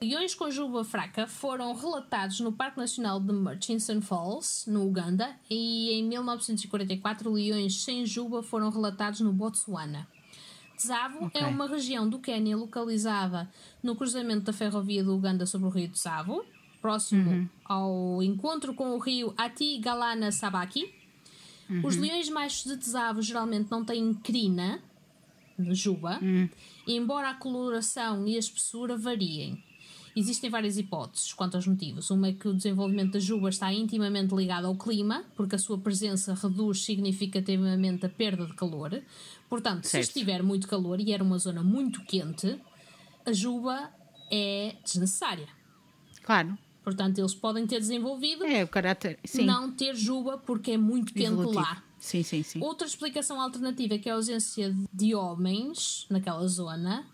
leões com juba fraca foram relatados no Parque Nacional de Murchison Falls, no Uganda, e em 1944 leões sem juba foram relatados no Botsuana. Tsavo Ok. é uma região do Quênia localizada no cruzamento da ferrovia do Uganda sobre o rio Tsavo, próximo ao encontro com o rio Ati Galana Sabaki. Os leões machos de Tsavo geralmente não têm crina, juba, embora a coloração e a espessura variem. Existem várias hipóteses quanto aos motivos. Uma é que o desenvolvimento da juba está intimamente ligado ao clima, porque a sua presença reduz significativamente a perda de calor. Portanto, se Certo. estiver muito calor e era uma zona muito quente, a juba é desnecessária. Claro. Portanto, eles podem ter desenvolvido É o caráter. Sim. não ter juba porque é muito quente evolutivo. lá. Sim, sim, sim. Outra explicação alternativa é que a ausência de homens naquela zona,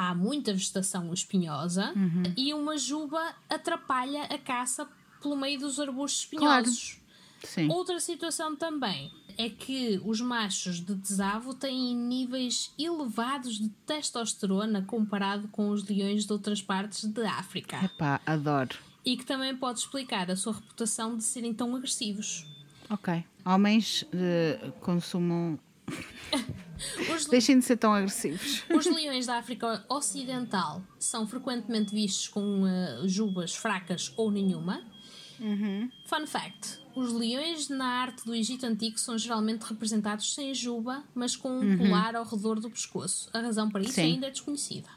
há muita vegetação espinhosa Uhum. e uma juba atrapalha a caça pelo meio dos arbustos espinhosos. Sim. Outra situação também é que os machos de tesavo têm níveis elevados de testosterona comparado com os leões de outras partes da África Epá, adoro. e que também pode explicar a sua reputação de serem tão agressivos. Ok. Homens eh, consumam. Os Deixem de ser tão agressivos. Os leões da África Ocidental são frequentemente vistos com eh, jubas fracas ou nenhuma. Fun fact: os leões na arte do Egito Antigo são geralmente representados sem juba, mas com um colar ao redor do pescoço. A razão para isso Sim. ainda é desconhecida.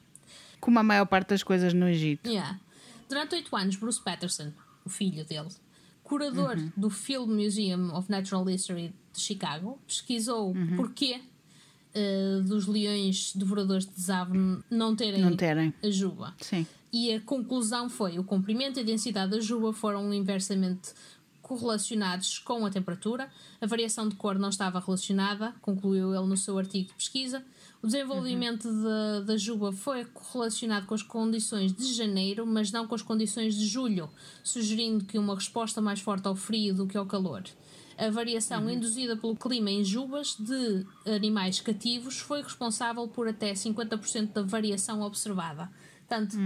Como a maior parte das coisas no Egito. Yeah. Durante oito anos, Bruce Patterson, o filho dele, curador do Field Museum of Natural History de Chicago, pesquisou o porquê eh, dos leões devoradores de desave não terem Não terem. a juba. Sim. E a conclusão foi: o comprimento e a densidade da juba foram inversamente correlacionados com a temperatura, a variação de cor não estava relacionada, concluiu ele no seu artigo de pesquisa. O desenvolvimento da, da juba foi correlacionado com as condições de janeiro, mas não com as condições de julho, sugerindo que uma resposta mais forte ao frio do que ao calor. A variação induzida pelo clima em jubas de animais cativos foi responsável por até 50% da variação observada. Portanto,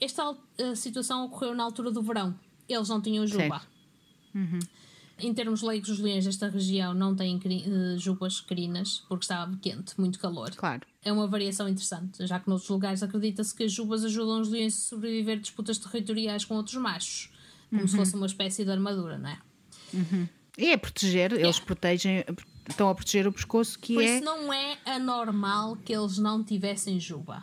esta al- eh, situação ocorreu na altura do verão. Eles não tinham juba. Certo. Em termos leigos, os leões desta região não têm eh, jubas crinas porque estava quente, muito calor. Claro. É uma variação interessante, já que noutros lugares acredita-se que as jubas ajudam os leões a sobreviver a disputas territoriais com outros machos, como se fosse uma espécie de armadura, não é? E é proteger, eles protegem, estão a proteger o pescoço, que Por é. isso não é anormal que eles não tivessem juba.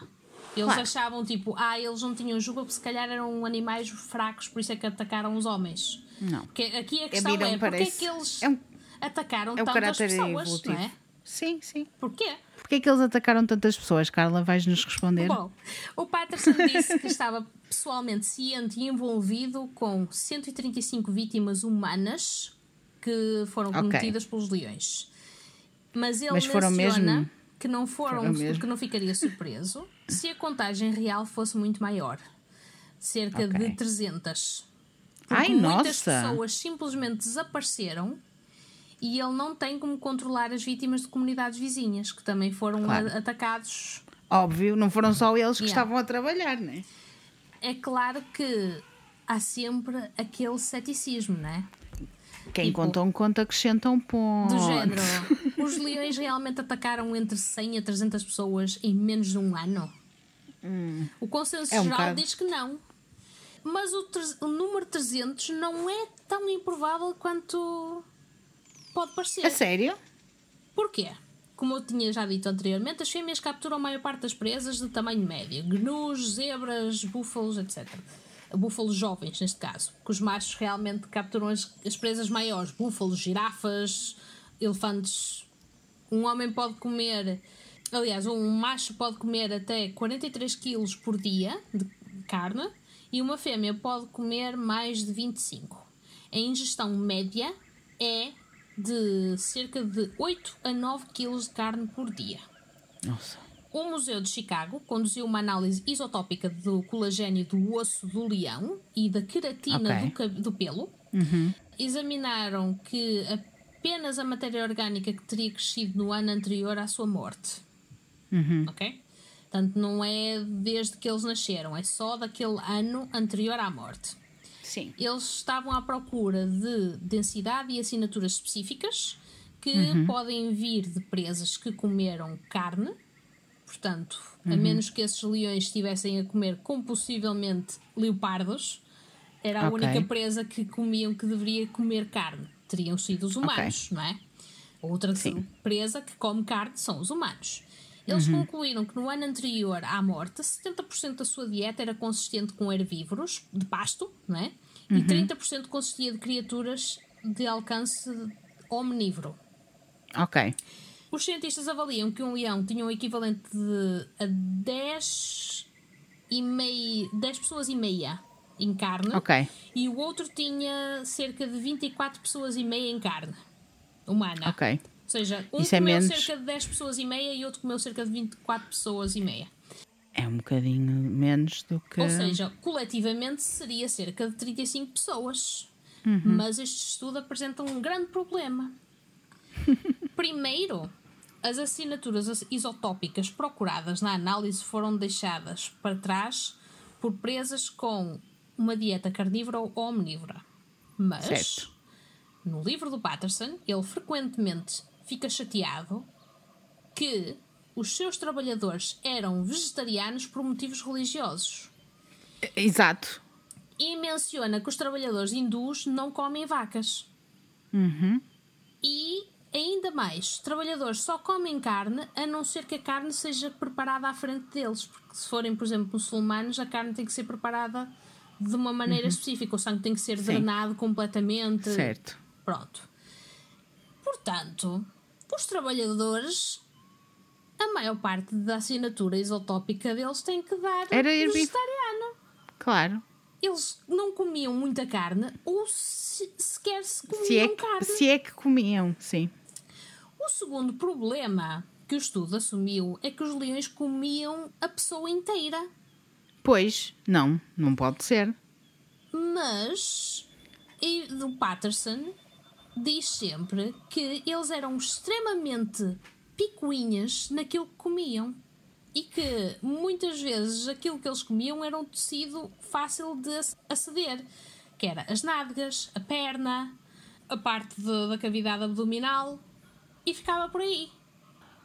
Eles Claro. achavam tipo, ah, eles não tinham juba porque se calhar eram animais fracos, por isso é que atacaram os homens. Não. Porque aqui a A questão vida é porque é que eles É um, atacaram é um tantas pessoas, evolutivo. não é? Sim, sim. Porquê? Porquê é que eles atacaram tantas pessoas? Carla, vais-nos responder? Bom, o Patterson disse que estava pessoalmente ciente e envolvido com 135 vítimas humanas que foram cometidas pelos leões. Mas ele Mas foram menciona mesmo- que não foram, foram mesmo? que não ficaria surpreso se a contagem real fosse muito maior. Cerca Ok. de 300. Porque Ai, muitas nossa! pessoas simplesmente desapareceram e ele não tem como controlar as vítimas de comunidades vizinhas que também foram Claro. atacados Óbvio, não foram só eles que Yeah. estavam a trabalhar, não é? é claro que há sempre aquele ceticismo, não é? Quem Tipo, conta um conta acrescenta um ponto. Do género, os leões realmente atacaram entre 100 a 300 pessoas em menos de um ano? O consenso É um geral bocado. diz que não. Mas o, o número 300 não é tão improvável quanto pode parecer. A sério? Porquê? Como eu tinha já dito anteriormente, as fêmeas capturam a maior parte das presas de tamanho médio: gnus, zebras, búfalos, etc. Búfalos jovens, neste caso, que os machos realmente capturam as, as presas maiores: búfalos, girafas, elefantes. Um homem pode comer, aliás, um macho pode comer até 43 kg por dia de carne e uma fêmea pode comer mais de 25. A ingestão média é de cerca de 8 a 9 kg de carne por dia. Nossa. O Museu de Chicago conduziu uma análise isotópica do colagênio do osso do leão e da queratina Ok. do, do pelo. Examinaram que apenas a matéria orgânica que teria crescido no ano anterior à sua morte. Ok? Portanto, não é desde que eles nasceram, é só daquele ano anterior à morte. Sim. Eles estavam à procura de densidade e assinaturas específicas que podem vir de presas que comeram carne. Portanto, a menos que esses leões estivessem a comer compulsivamente leopardos, era a Ok. única presa que comiam que deveria comer carne. Teriam sido os humanos, não é? Outra Sim. presa que come carne são os humanos. Eles concluíram que no ano anterior à morte, 70% da sua dieta era consistente com herbívoros, de pasto, não é? E 30% consistia de criaturas de alcance omnívoro. Ok. Os cientistas avaliam que um leão tinha um equivalente de a 10, e meio, 10 pessoas e meia em carne Ok. e o outro tinha cerca de 24 pessoas e meia em carne humana. Ok. Ou seja, um Isso é comeu menos- cerca de 10 pessoas e meia e outro comeu cerca de 24 pessoas e meia. É um bocadinho menos do que. Ou seja, coletivamente seria cerca de 35 pessoas. Uhum. Mas este estudo apresenta um grande problema. Primeiro, as assinaturas isotópicas procuradas na análise foram deixadas para trás por presas com uma dieta carnívora ou omnívora. Mas, Certo. no livro do Patterson, ele frequentemente fica chateado que os seus trabalhadores eram vegetarianos por motivos religiosos. Exato. E menciona que os trabalhadores hindus não comem vacas. E ainda mais, os trabalhadores só comem carne a não ser que a carne seja preparada à frente deles. Porque se forem, por exemplo, muçulmanos, a carne tem que ser preparada de uma maneira específica. O sangue tem que ser drenado completamente. Certo. Pronto. Portanto, os trabalhadores, a maior parte da assinatura isotópica deles tem que dar Era vegetariano. Claro. Eles não comiam muita carne ou se, sequer se comiam Se é, que, carne. se é que comiam, sim. O segundo problema que o estudo assumiu é que os leões comiam a pessoa inteira. Pois, não, não pode ser. Mas e do Patterson diz sempre que eles eram extremamente picuinhas naquilo que comiam e que muitas vezes aquilo que eles comiam era um tecido fácil de aceder, que era as nádegas, a perna, a parte de, da cavidade abdominal e ficava por aí.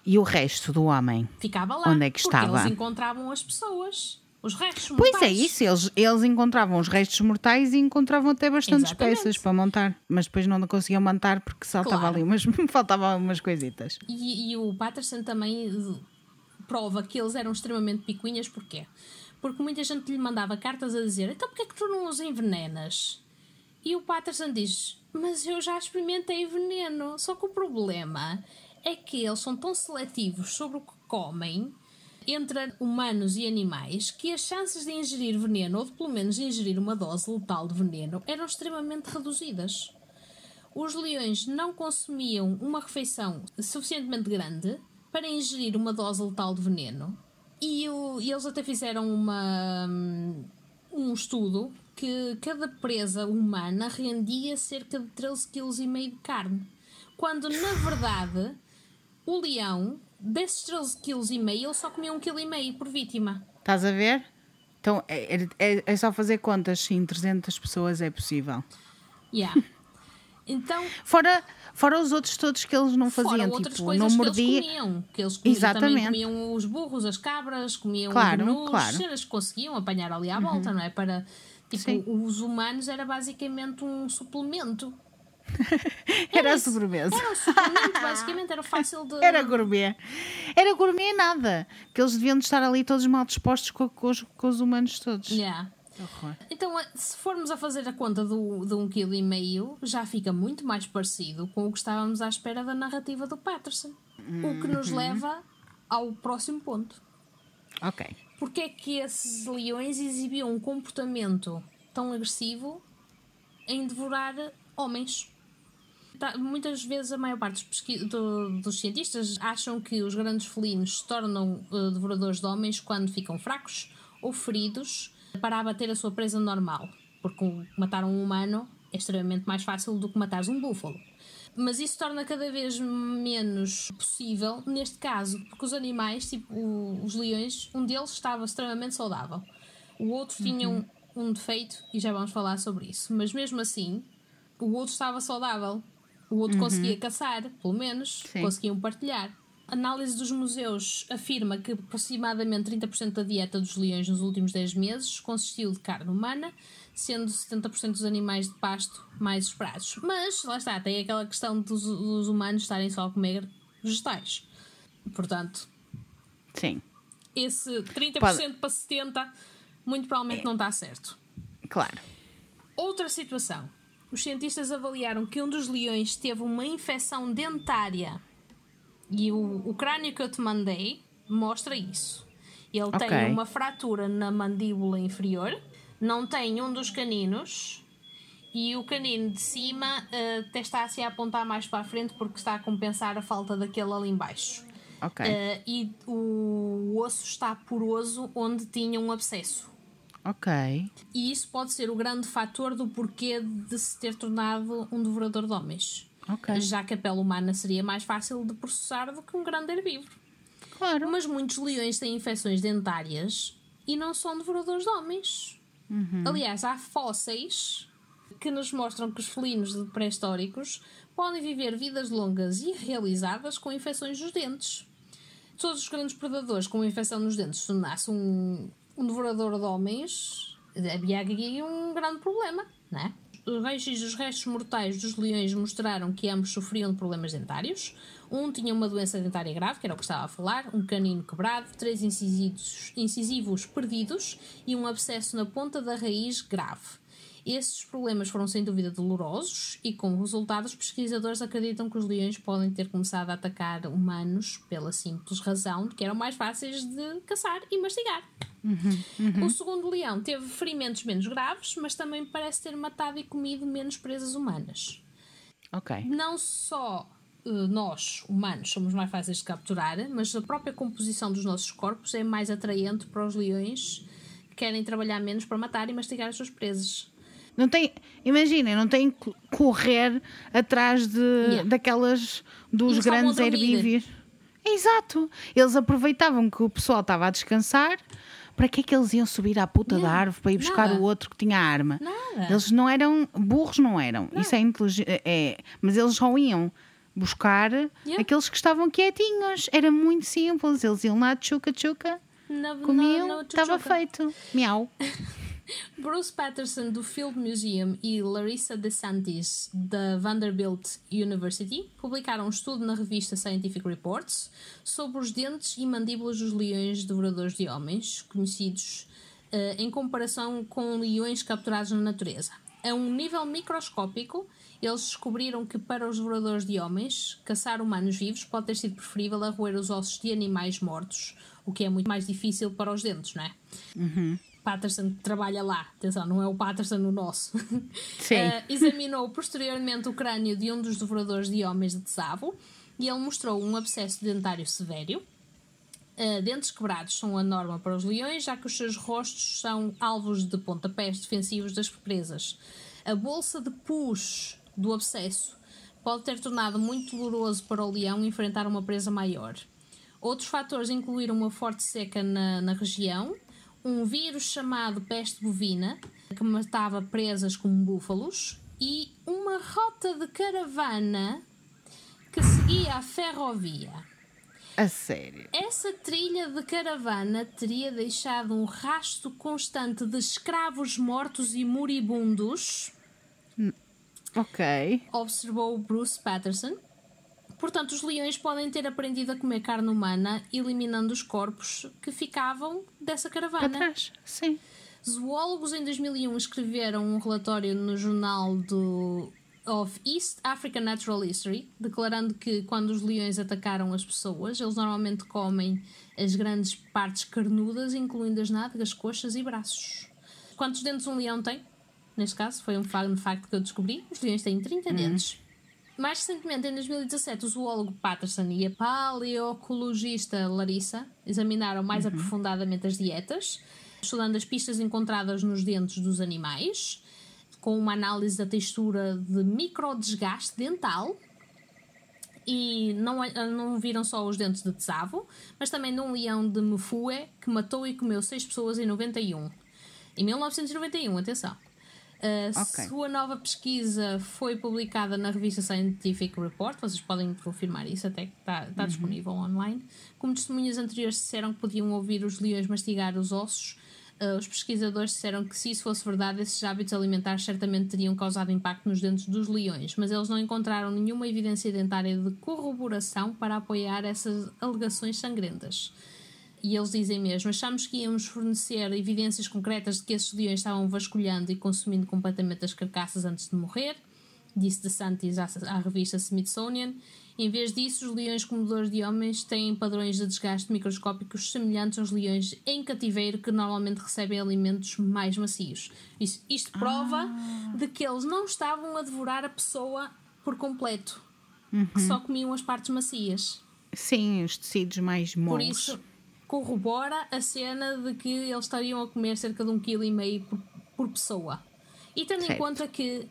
E o resto do homem? Ficava lá. Onde é que porque estava? eles encontravam as pessoas. Os restos Pois mortais. é isso, eles, eles encontravam os restos mortais e encontravam até bastantes Exatamente. peças para montar, mas depois não conseguiam montar porque saltava Claro. ali, mas faltavam umas coisitas. E, e o Patterson também eh, prova que eles eram extremamente picuinhas, porquê? Porque muita gente lhe mandava cartas a dizer então porquê é que tu não os envenenas? E o Patterson diz, mas eu já experimentei veneno, só que o problema é que eles são tão seletivos sobre o que comem entre humanos e animais que as chances de ingerir veneno, ou de pelo menos ingerir uma dose letal de veneno, eram extremamente reduzidas. Os leões não consumiam uma refeição suficientemente grande para ingerir uma dose letal de veneno. E, o- e eles até fizeram uma, hum, um estudo que cada presa humana rendia cerca de 13,5 kg de carne. Quando, na verdade, o leão, desses 13,5 kg, ele só comia 1,5 kg por vítima. Estás a ver? Então é, é, é só fazer contas se em 300 pessoas é possível. Yeah. Então, Fora, fora os outros todos que eles não faziam, Fora outras tipo, coisas não que eles mordia. comiam. Que eles comiam, também Exatamente. comiam os burros, as cabras, comiam Claro, os gnus, claro. conseguiam apanhar ali à volta, não é? Para, tipo, Sim. os humanos era basicamente um suplemento. Era a isso. sobremesa. Era um suplemento, basicamente, era fácil de... Era gourmet. Era gourmet nada. Que eles deviam de estar ali todos mal dispostos com, com os, com os humanos todos. Yeah. Então, se formos a fazer a conta do, de um quilo e meio, já fica muito mais parecido com o que estávamos à espera da narrativa do Patterson. O que nos Uhum. leva ao próximo ponto. Ok. Porque é que esses leões exibiam um comportamento tão agressivo em devorar homens? Tá, muitas vezes a maior parte dos, do- dos cientistas acham que os grandes felinos se tornam eh, devoradores de homens quando ficam fracos ou feridos para abater a sua presa normal. Porque matar um humano é extremamente mais fácil do que matar um búfalo. Mas isso torna cada vez menos possível neste caso, porque os animais, tipo o- os leões, um deles estava extremamente saudável, o outro tinha um, um defeito e já vamos falar sobre isso. Mas mesmo assim, o outro estava saudável, o outro conseguia caçar, pelo menos, Sim. conseguiam partilhar. A análise dos museus afirma que aproximadamente 30% da dieta dos leões nos últimos 10 meses consistiu de carne humana, sendo 70% dos animais de pasto mais esperados. Mas, lá está, tem aquela questão dos, dos humanos estarem só a comer vegetais. Portanto, Sim, esse 30% Pode- para 70% muito provavelmente não está certo. claro. Outra situação. Os cientistas avaliaram que um dos leões teve uma infecção dentária. E o, o crânio que eu te mandei mostra isso. Ele Ok. tem uma fratura na mandíbula inferior, não tem um dos caninos e o canino de cima eh, até está assim a apontar mais para a frente porque está a compensar a falta daquele ali embaixo. Ok. Eh, e o osso está poroso onde tinha um abscesso. Ok. E isso pode ser o grande fator do porquê de se ter tornado um devorador de homens. Ok. Já que a pele humana seria mais fácil de processar do que um grande herbívoro. Claro. Mas muitos leões têm infecções dentárias e não são devoradores de homens. Aliás, há fósseis que nos mostram que os felinos pré-históricos podem viver vidas longas e realizadas com infecções nos dentes. Todos os grandes predadores com infecção nos dentes, se tornasse um, um devorador de homens, havia aqui um grande problema, não é? Os raios dos restos mortais dos leões mostraram que ambos sofriam de problemas dentários. Um tinha uma doença dentária grave, que era o que estava a falar, um canino quebrado, três incisivos, incisivos perdidos e um abscesso na ponta da raiz grave. Esses problemas foram sem dúvida dolorosos e, como resultado, os pesquisadores acreditam que os leões podem ter começado a atacar humanos pela simples razão de que eram mais fáceis de caçar e mastigar. O segundo leão teve ferimentos menos graves, mas também parece ter matado e comido menos presas humanas. Ok. Não só eh, nós, humanos, somos mais fáceis de capturar, mas a própria composição dos nossos corpos é mais atraente para os leões que querem trabalhar menos para matar e mastigar as suas presas. Não tem, imaginem, não tem que correr atrás de, Yeah. daquelas dos Não a grandes herbívoros. Exato. Eles aproveitavam que o pessoal estava a descansar. Para que é que eles iam subir à puta da Yeah. árvore para ir buscar Nada. o outro que tinha arma? Nada. Eles não eram burros, não eram. Isso é inteligente. É, mas eles só iam buscar aqueles que estavam quietinhos. Era muito simples. Eles iam lá, tchuca, tchuca, Na, comiam, estava feito. Miau. Bruce Patterson do Field Museum e Larissa DeSantis da Vanderbilt University publicaram um estudo na revista Scientific Reports sobre os dentes e mandíbulas dos leões devoradores de homens, conhecidos eh, em comparação com leões capturados na natureza. A um nível microscópico, eles descobriram que para os devoradores de homens, caçar humanos vivos pode ter sido preferível a roer os ossos de animais mortos, o que é muito mais difícil para os dentes, não é? Patterson trabalha lá, atenção, não é o Patterson o nosso. Sim. Eh, examinou posteriormente o crânio de um dos devoradores de homens de Tsavo e ele mostrou um abscesso dentário severo. Uh, dentes quebrados são a norma para os leões, já que os seus rostos são alvos de pontapés defensivos das presas. A bolsa de pus do abscesso pode ter tornado muito doloroso para o leão enfrentar uma presa maior. Outros fatores incluíram uma forte seca na, na região, um vírus chamado peste bovina, que matava presas como búfalos, e uma rota de caravana que seguia a ferrovia. A sério. Essa trilha de caravana teria deixado um rasto constante de escravos mortos e moribundos, Ok. observou Bruce Patterson. Portanto, os leões podem ter aprendido a comer carne humana, eliminando os corpos que ficavam dessa caravana. trás. Sim. Zoólogos em 2001 escreveram um relatório no jornal do of East African Natural History, declarando que quando os leões atacaram as pessoas, eles normalmente comem as grandes partes carnudas, incluindo as nádegas, coxas e braços. Quantos dentes um leão tem? Neste caso, foi um fun fact que eu descobri. Os leões têm 30 dentes. Mais recentemente, em 2017, o zoólogo Patterson e a paleocologista Larissa examinaram mais aprofundadamente as dietas, estudando as pistas encontradas nos dentes dos animais, com uma análise da textura de microdesgaste dental. E não, não viram só os dentes de Tsavo, mas também de um leão de Mefue que matou e comeu seis pessoas em 91. Em 1991, atenção. A Ok. sua nova pesquisa foi publicada na revista Scientific Report, vocês podem confirmar isso, até que está, está disponível online. Como testemunhas anteriores disseram que podiam ouvir os leões mastigar os ossos, eh, os pesquisadores disseram que se isso fosse verdade, esses hábitos alimentares certamente teriam causado impacto nos dentes dos leões, mas eles não encontraram nenhuma evidência dentária de corroboração para apoiar essas alegações sangrentas. E eles dizem mesmo: achamos que íamos fornecer evidências concretas de que esses leões estavam vasculhando e consumindo completamente as carcaças antes de morrer, disse DeSantis à, à revista Smithsonian. Em vez disso, os leões comedores de homens têm padrões de desgaste microscópicos semelhantes aos leões em cativeiro que normalmente recebem alimentos mais macios. Isto, isto prova de que eles não estavam a devorar a pessoa por completo, que só comiam as partes macias. Sim, os tecidos mais Por moles. isso, corrobora a cena de que eles estariam a comer cerca de um quilo e meio por, por pessoa. E tendo em Certo. conta que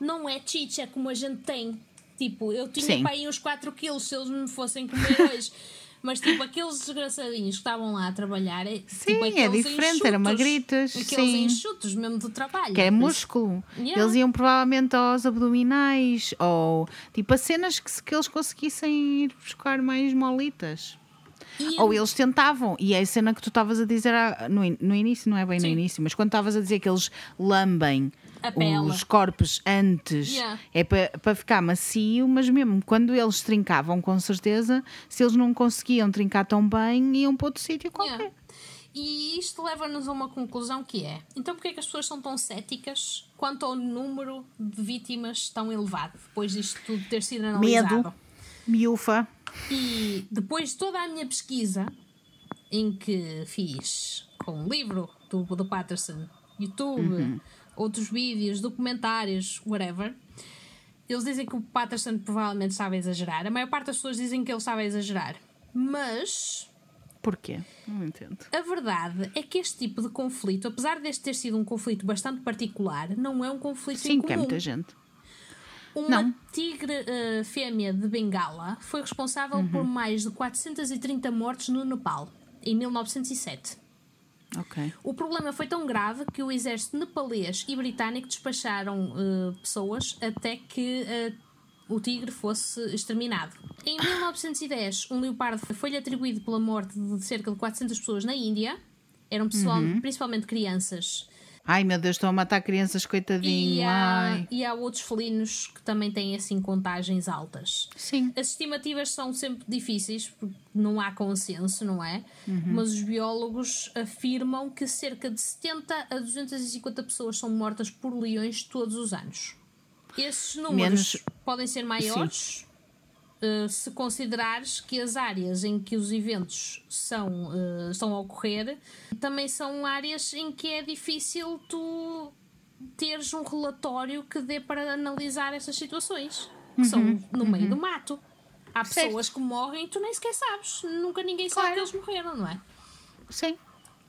não é chicha como a gente tem. Tipo, eu tinha Sim. para aí uns 4 quilos se eles me fossem comer hoje. Mas, tipo, aqueles desgraçadinhos que estavam lá a trabalhar. É, Sim, tipo, é diferente, eram magritas, Aqueles sim. enxutos mesmo do trabalho. Que é músculo. Yeah. Eles iam provavelmente aos abdominais ou tipo a cenas que, que eles conseguissem ir buscar mais molitas. E- Ou eles tentavam, e é a cena que tu estavas a dizer no, in- no início, não é bem Sim. no início, mas quando estavas a dizer que eles lambem os corpos antes, Yeah. é para ficar macio, mas mesmo quando eles trincavam, com certeza, se eles não conseguiam trincar tão bem, iam para outro sítio qualquer. Yeah. E isto leva-nos a uma conclusão que é: então, porque é que as pessoas são tão céticas quanto ao número de vítimas tão elevado depois disto tudo ter sido analisado? Medo, miúfa. E depois de toda a minha pesquisa, em que fiz com o livro do, do Patterson, YouTube, outros vídeos, documentários, whatever, Eles dizem que o Patterson provavelmente estava a exagerar. A maior parte das pessoas dizem que ele estava a exagerar. Mas Porquê? Não entendo. a verdade é que este tipo de conflito, apesar deste ter sido um conflito bastante particular, não é um conflito Sim, incomum. que é muita gente. Uma Não. tigre eh, fêmea de Bengala foi responsável Uhum. por mais de 430 mortes no Nepal, em 1907. Ok. O problema foi tão grave que o exército nepalês e britânico despacharam eh, pessoas até que eh, o tigre fosse exterminado. Em 1910, um leopardo foi-lhe atribuído pela morte de cerca de 400 pessoas na Índia. Eram pessoal- Uhum. principalmente crianças. Ai meu Deus, estão a matar crianças, coitadinho. E há, e há outros felinos que também têm assim contagens altas. Sim. As estimativas são sempre difíceis porque não há consenso, não é? Mas os biólogos afirmam que cerca de 70 a 250 pessoas são mortas por leões todos os anos. Esses números Menos- podem ser maiores eh, se considerares que as áreas em que os eventos são, eh, estão a ocorrer também são áreas em que é difícil tu teres um relatório que dê para analisar essas situações. Que são no meio do mato. Há Certo. pessoas que morrem e tu nem sequer sabes. Nunca ninguém sabe Claro. que eles morreram, não é? Sim.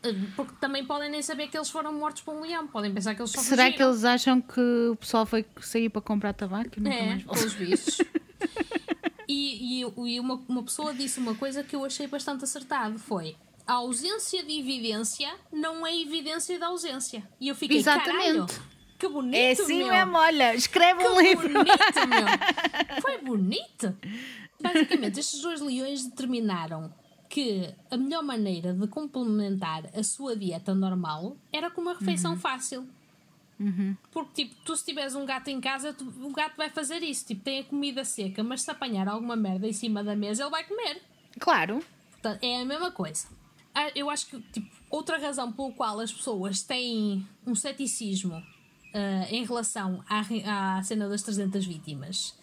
Eh, Porque também podem nem saber que eles foram mortos por um leão. Podem pensar que eles só Será que fugiram. eles acham que o pessoal foi sair para comprar tabaco e nunca É, mais pelos. e e, e uma, uma pessoa disse uma coisa que eu achei bastante acertado: foi a ausência de evidência não é evidência da ausência. E eu fiquei, Exatamente. caralho, que bonito, É assim meu. mesmo, olha, escreve um Que livro. bonito, meu. Foi bonito. Basicamente, estes dois leões determinaram que a melhor maneira de complementar a sua dieta normal era com uma refeição Uhum. fácil. Porque, tipo, tu se tiveres um gato em casa, tu- o gato vai fazer isso. Tipo, tem a comida seca, mas se apanhar alguma merda em cima da mesa, ele vai comer. Claro. Portanto, é a mesma coisa. Ah, Eu acho que tipo, outra razão pelo qual as pessoas têm um ceticismo ah, em relação à, à cena das 300 vítimas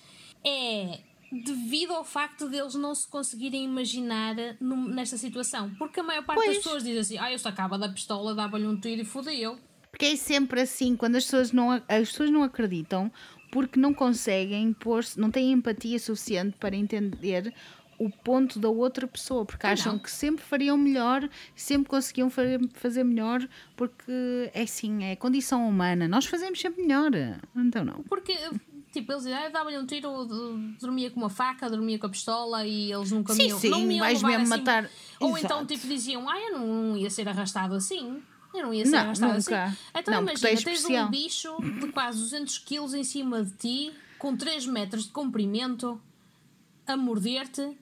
é devido ao facto deles não se conseguirem imaginar nesta situação. Porque a maior parte das Pois. pessoas diz assim: ah, eu sacava da pistola, dava-lhe um tiro e fodeu. Porque é sempre assim, quando as pessoas não, as pessoas não acreditam porque não conseguem pôr não têm empatia suficiente para entender o ponto da outra pessoa, porque acham não. que sempre fariam melhor, sempre conseguiam fa- fazer melhor, porque é assim, é condição humana, nós fazemos sempre melhor, então não. Porque, tipo, eles dizem, ah, eu dava-lhe um tiro, dormia com uma faca, dormia com a pistola e eles nunca Sim, me iam, sim, não me iam vais mesmo assim. matar- Ou Exato. então, tipo, diziam, ah, eu não ia ser arrastado assim. Eu não ia ser Não, arrastado nunca. assim. Então Não, imagina, tens um bicho de quase 200 quilos em cima de ti, com 3 metros de comprimento, a morder-te,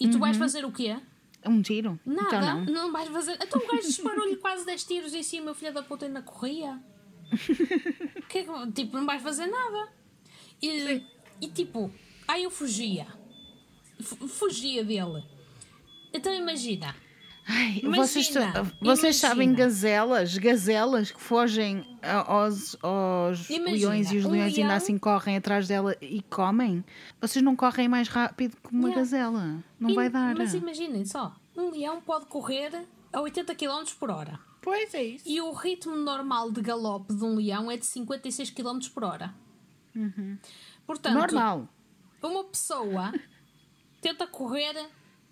e tu vais fazer o quê? Um tiro? Nada, Então não. não. vais fazer. Então o gajo disparou-lhe quase 10 tiros em cima, filha da puta, ainda corria. Que é tipo, não vais fazer nada. E, e tipo, aí eu fugia. Fu- fugia dele. Então imagina. Ai, Imagina, vocês, vocês sabem gazelas, gazelas que fogem a- aos, aos Imagina, leões e os leões ainda leão- assim correm atrás dela e comem? Vocês não correm mais rápido que uma Yeah. gazela. Não E- vai dar. Mas imaginem só: um leão pode correr a 80 km por hora. Pois é isso. E o ritmo normal de galope de um leão é de 56 km por hora. Portanto, Normal. uma pessoa tenta correr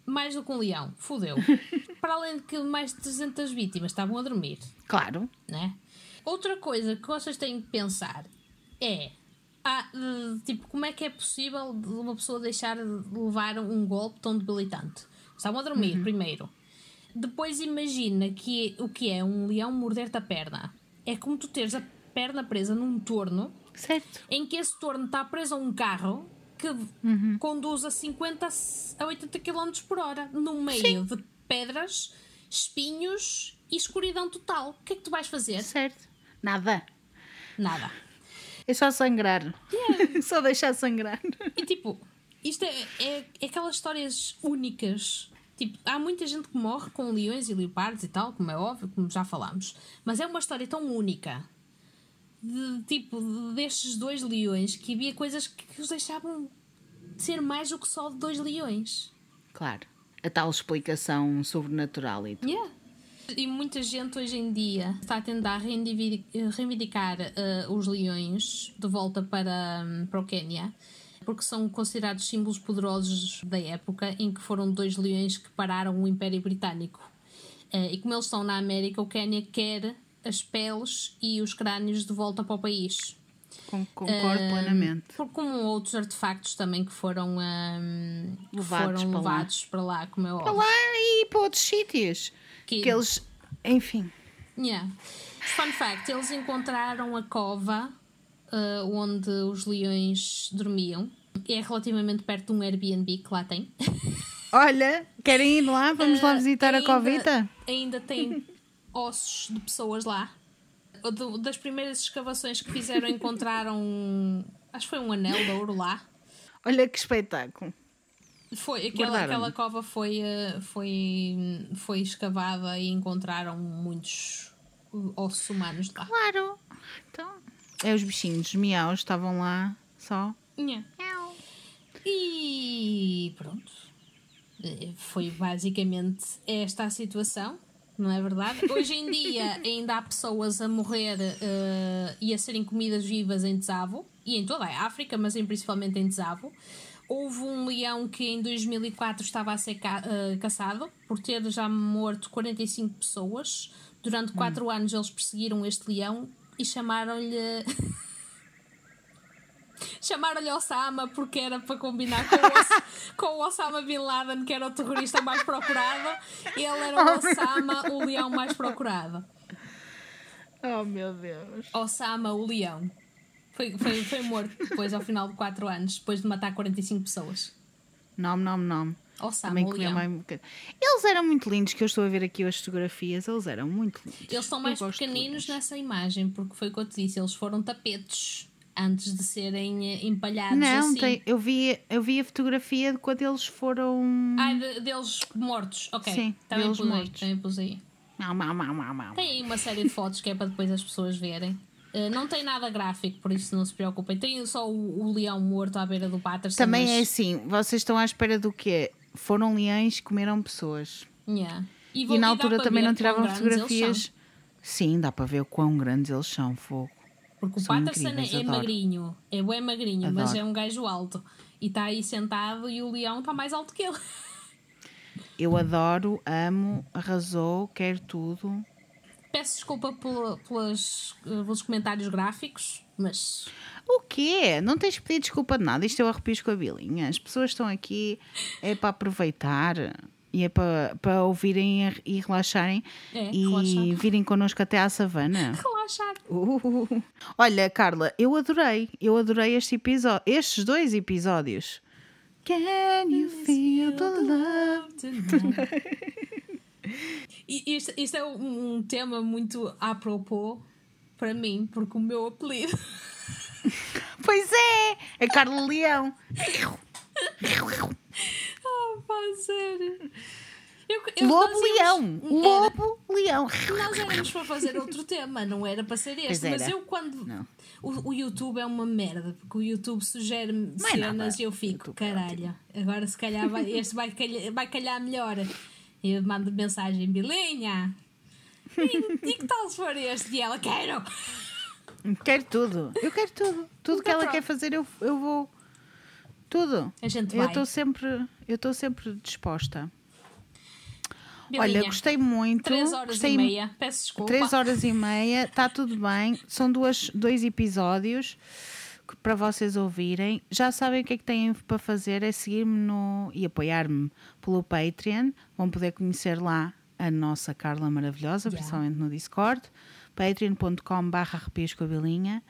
mais do que um leão. Fudeu. Para além de que mais de 300 vítimas estavam a dormir. Claro. Né? Outra coisa que vocês têm que pensar é. ah, tipo, como é que é possível uma pessoa deixar de levar um golpe tão debilitante? Estavam a dormir, primeiro. Depois imagina que o que é um leão morder-te a perna. É como tu teres a perna presa num torno Certo. em que esse torno está preso a um carro que conduz a 50 a 80 km por hora no meio de pedras, espinhos e escuridão total. O que é que tu vais fazer? Certo. Nada. Nada. É só sangrar. só deixar sangrar. E tipo, isto é, é, é aquelas histórias únicas. Tipo, há muita gente que morre com leões e leopardos e tal, como é óbvio, como já falámos. Mas é uma história tão única. De, tipo, destes dois leões que havia coisas que, que os deixavam ser mais do que só dois leões. Claro. A tal explicação sobrenatural e tudo. Yeah. E muita gente hoje em dia está a tentar reivindic- reivindicar eh, os leões de volta para, para o Quênia, porque são considerados símbolos poderosos da época em que foram dois leões que pararam o Império Britânico. Eh, e como eles estão na América, o Quênia quer as peles e os crânios de volta para o país. Con- Concordo plenamente. Por- Como outros artefactos também que foram, que Levados foram para lá. levados para lá, como é Para óbvio. lá e para outros sítios. Que- Que eles, enfim. Yeah. Fun fact: eles encontraram a cova uh, onde os leões dormiam. É relativamente perto de um Airbnb que lá tem. Olha, querem ir lá? Vamos lá Uh, visitar a ainda- covita? Ainda tem ossos de pessoas lá. Das primeiras escavações que fizeram, encontraram. Acho que foi um anel de ouro lá. Olha que espetáculo. Foi, aquela, aquela cova foi, uh, foi, foi escavada e encontraram muitos ossos humanos lá. Claro. Então, é os bichinhos, os miaus estavam lá só. Yeah. E pronto. Eh, Foi basicamente esta a situação, não é verdade? Hoje em dia ainda há pessoas a morrer eh, e a serem comidas vivas em Tsavo e em toda a África, mas em, principalmente em Tsavo. Houve um leão que em 2004 estava a ser ca- eh, caçado por ter já morto 45 pessoas. Durante 4 anos eles perseguiram este leão e chamaram-lhe. Chamaram-lhe Osama porque era para combinar com o, Os- com o Osama Bin Laden, que era o terrorista mais procurado. Ele era o Osama, o leão mais procurado. Oh meu Deus. Osama, o leão. Foi, foi, foi morto depois, ao final de 4 anos, depois de matar 45 pessoas. Nome, nome, nome. Osama, Também o leão. um. Eles eram muito lindos, que eu estou a ver aqui as fotografias, eles eram muito lindos. Eles são mais pequeninos nessa imagem, porque foi o que eu te disse, eles foram tapetes antes de serem eh, empalhados Não, assim. tem, eu, vi, eu vi a fotografia de quando eles foram. Ai, de- deles mortos, ok. Sim, também deles pus aí, mortos. também pus aí. Mau, mau, mau, mau, mau. Tem aí uma série de fotos que é para depois as pessoas verem. Eh, não tem nada gráfico, por isso não se preocupem. Tem só o, o leão morto à beira do Patterson. Também é mas- assim, vocês estão à espera do quê? Foram leões que comeram pessoas. Yeah. E, vou- na altura também não tiravam fotografias. Sim, dá para ver o quão grandes eles são, fogo. Porque o São Patterson incríveis, é, adoro. magrinho, é bem magrinho, mas Adoro. é um gajo alto. E está aí sentado e o leão está mais alto que ele. Eu adoro, amo, arrasou, quero tudo. Peço desculpa pela- pelas, eh, pelos comentários gráficos, mas O quê? Não tens pedido desculpa de nada. Isto é o arrepios com a bilinha. As pessoas estão aqui é para aproveitar e é para, para ouvirem e relaxarem É, e relaxar. virem connosco até à savana. relaxar. Uh. Olha, Carla, eu adorei. Eu adorei este estes dois episódios. Can you feel the love? E isto, isto é um, tema muito a propos para mim, porque o meu apelido Pois é! A Carla Leão. Sério. Eu, eu- Lobo nós íamos- Leão. Era- Lobo Leão. Nós éramos para fazer outro tema, não era para ser este. Mas eu, quando. Não. O, o YouTube é uma merda, porque o YouTube sugere-me é cenas e eu fico, YouTube é caralho, agora se calhar vai, este vai calhar, vai calhar melhor. Eu mando mensagem, Bilinha. E, e que tal se for este? E ela, quero! Quero tudo. Eu quero tudo. Tudo que Então ela pronto. quer fazer, eu, eu vou. Tudo. A gente Eu estou sempre, eu estou sempre disposta. Olha, gostei muito. Três horas gostei e meia, peço desculpa. Três horas e meia, está tudo bem. São duas, dois episódios que- para vocês ouvirem. Já sabem o que é que têm para fazer, é seguir-me no e apoiar-me pelo Patreon. Vão poder conhecer lá a nossa Carla maravilhosa, Yeah. principalmente no Discord. patreon.com.br arrepios com a Bilinha.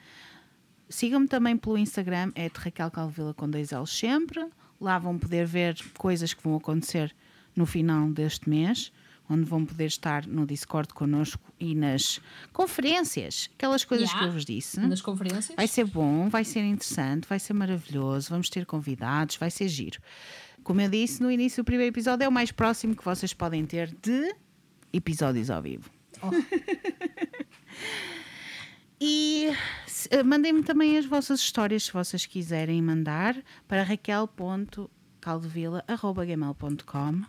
Sigam-me também pelo Instagram, é de Raquel Calvila com dois L's sempre. Lá vão poder ver coisas que vão acontecer no final deste mês, onde vão poder estar no Discord connosco e nas conferências, aquelas coisas Yeah. que eu vos disse. Nas conferências. Vai ser bom, vai ser interessante, vai ser maravilhoso, vamos ter convidados, vai ser giro. Como eu disse no início do primeiro episódio, é o mais próximo que vocês podem ter de episódios ao vivo. Oh. E eh, mandem-me também as vossas histórias, se vocês quiserem mandar, para raquel.caldevila.gmail.com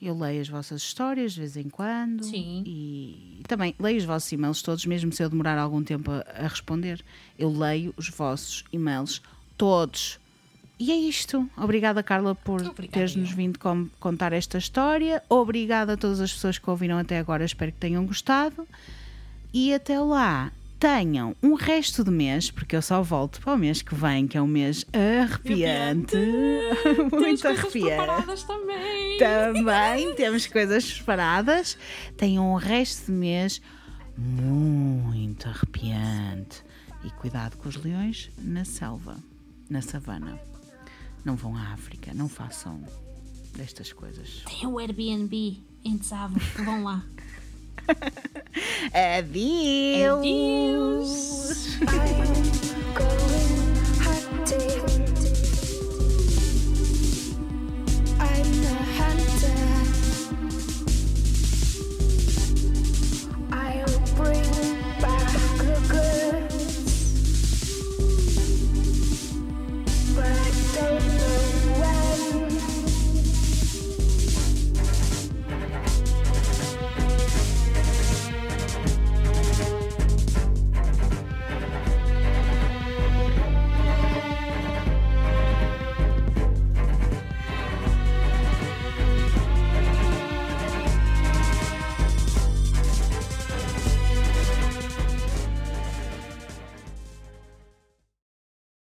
Eu leio as vossas histórias de vez em quando. Sim. E também leio os vossos e-mails todos, mesmo se eu demorar algum tempo a, a responder. Eu leio os vossos e-mails todos. E é isto. Obrigada, Carla, por teres-nos vindo com- contar esta história. Obrigada a todas as pessoas que ouviram até agora. Espero que tenham gostado. E até lá, tenham um resto de mês, porque eu só volto para o mês que vem, que é um mês arrepiante. Temos Muito arrepiante. também. Também temos coisas preparadas. Tenham um resto de mês muito arrepiante. E cuidado com os leões na selva, na savana. Não vão à África, não façam destas coisas. Tem o Airbnb em Tsavo. Vão lá. É Adeus. Adeus. É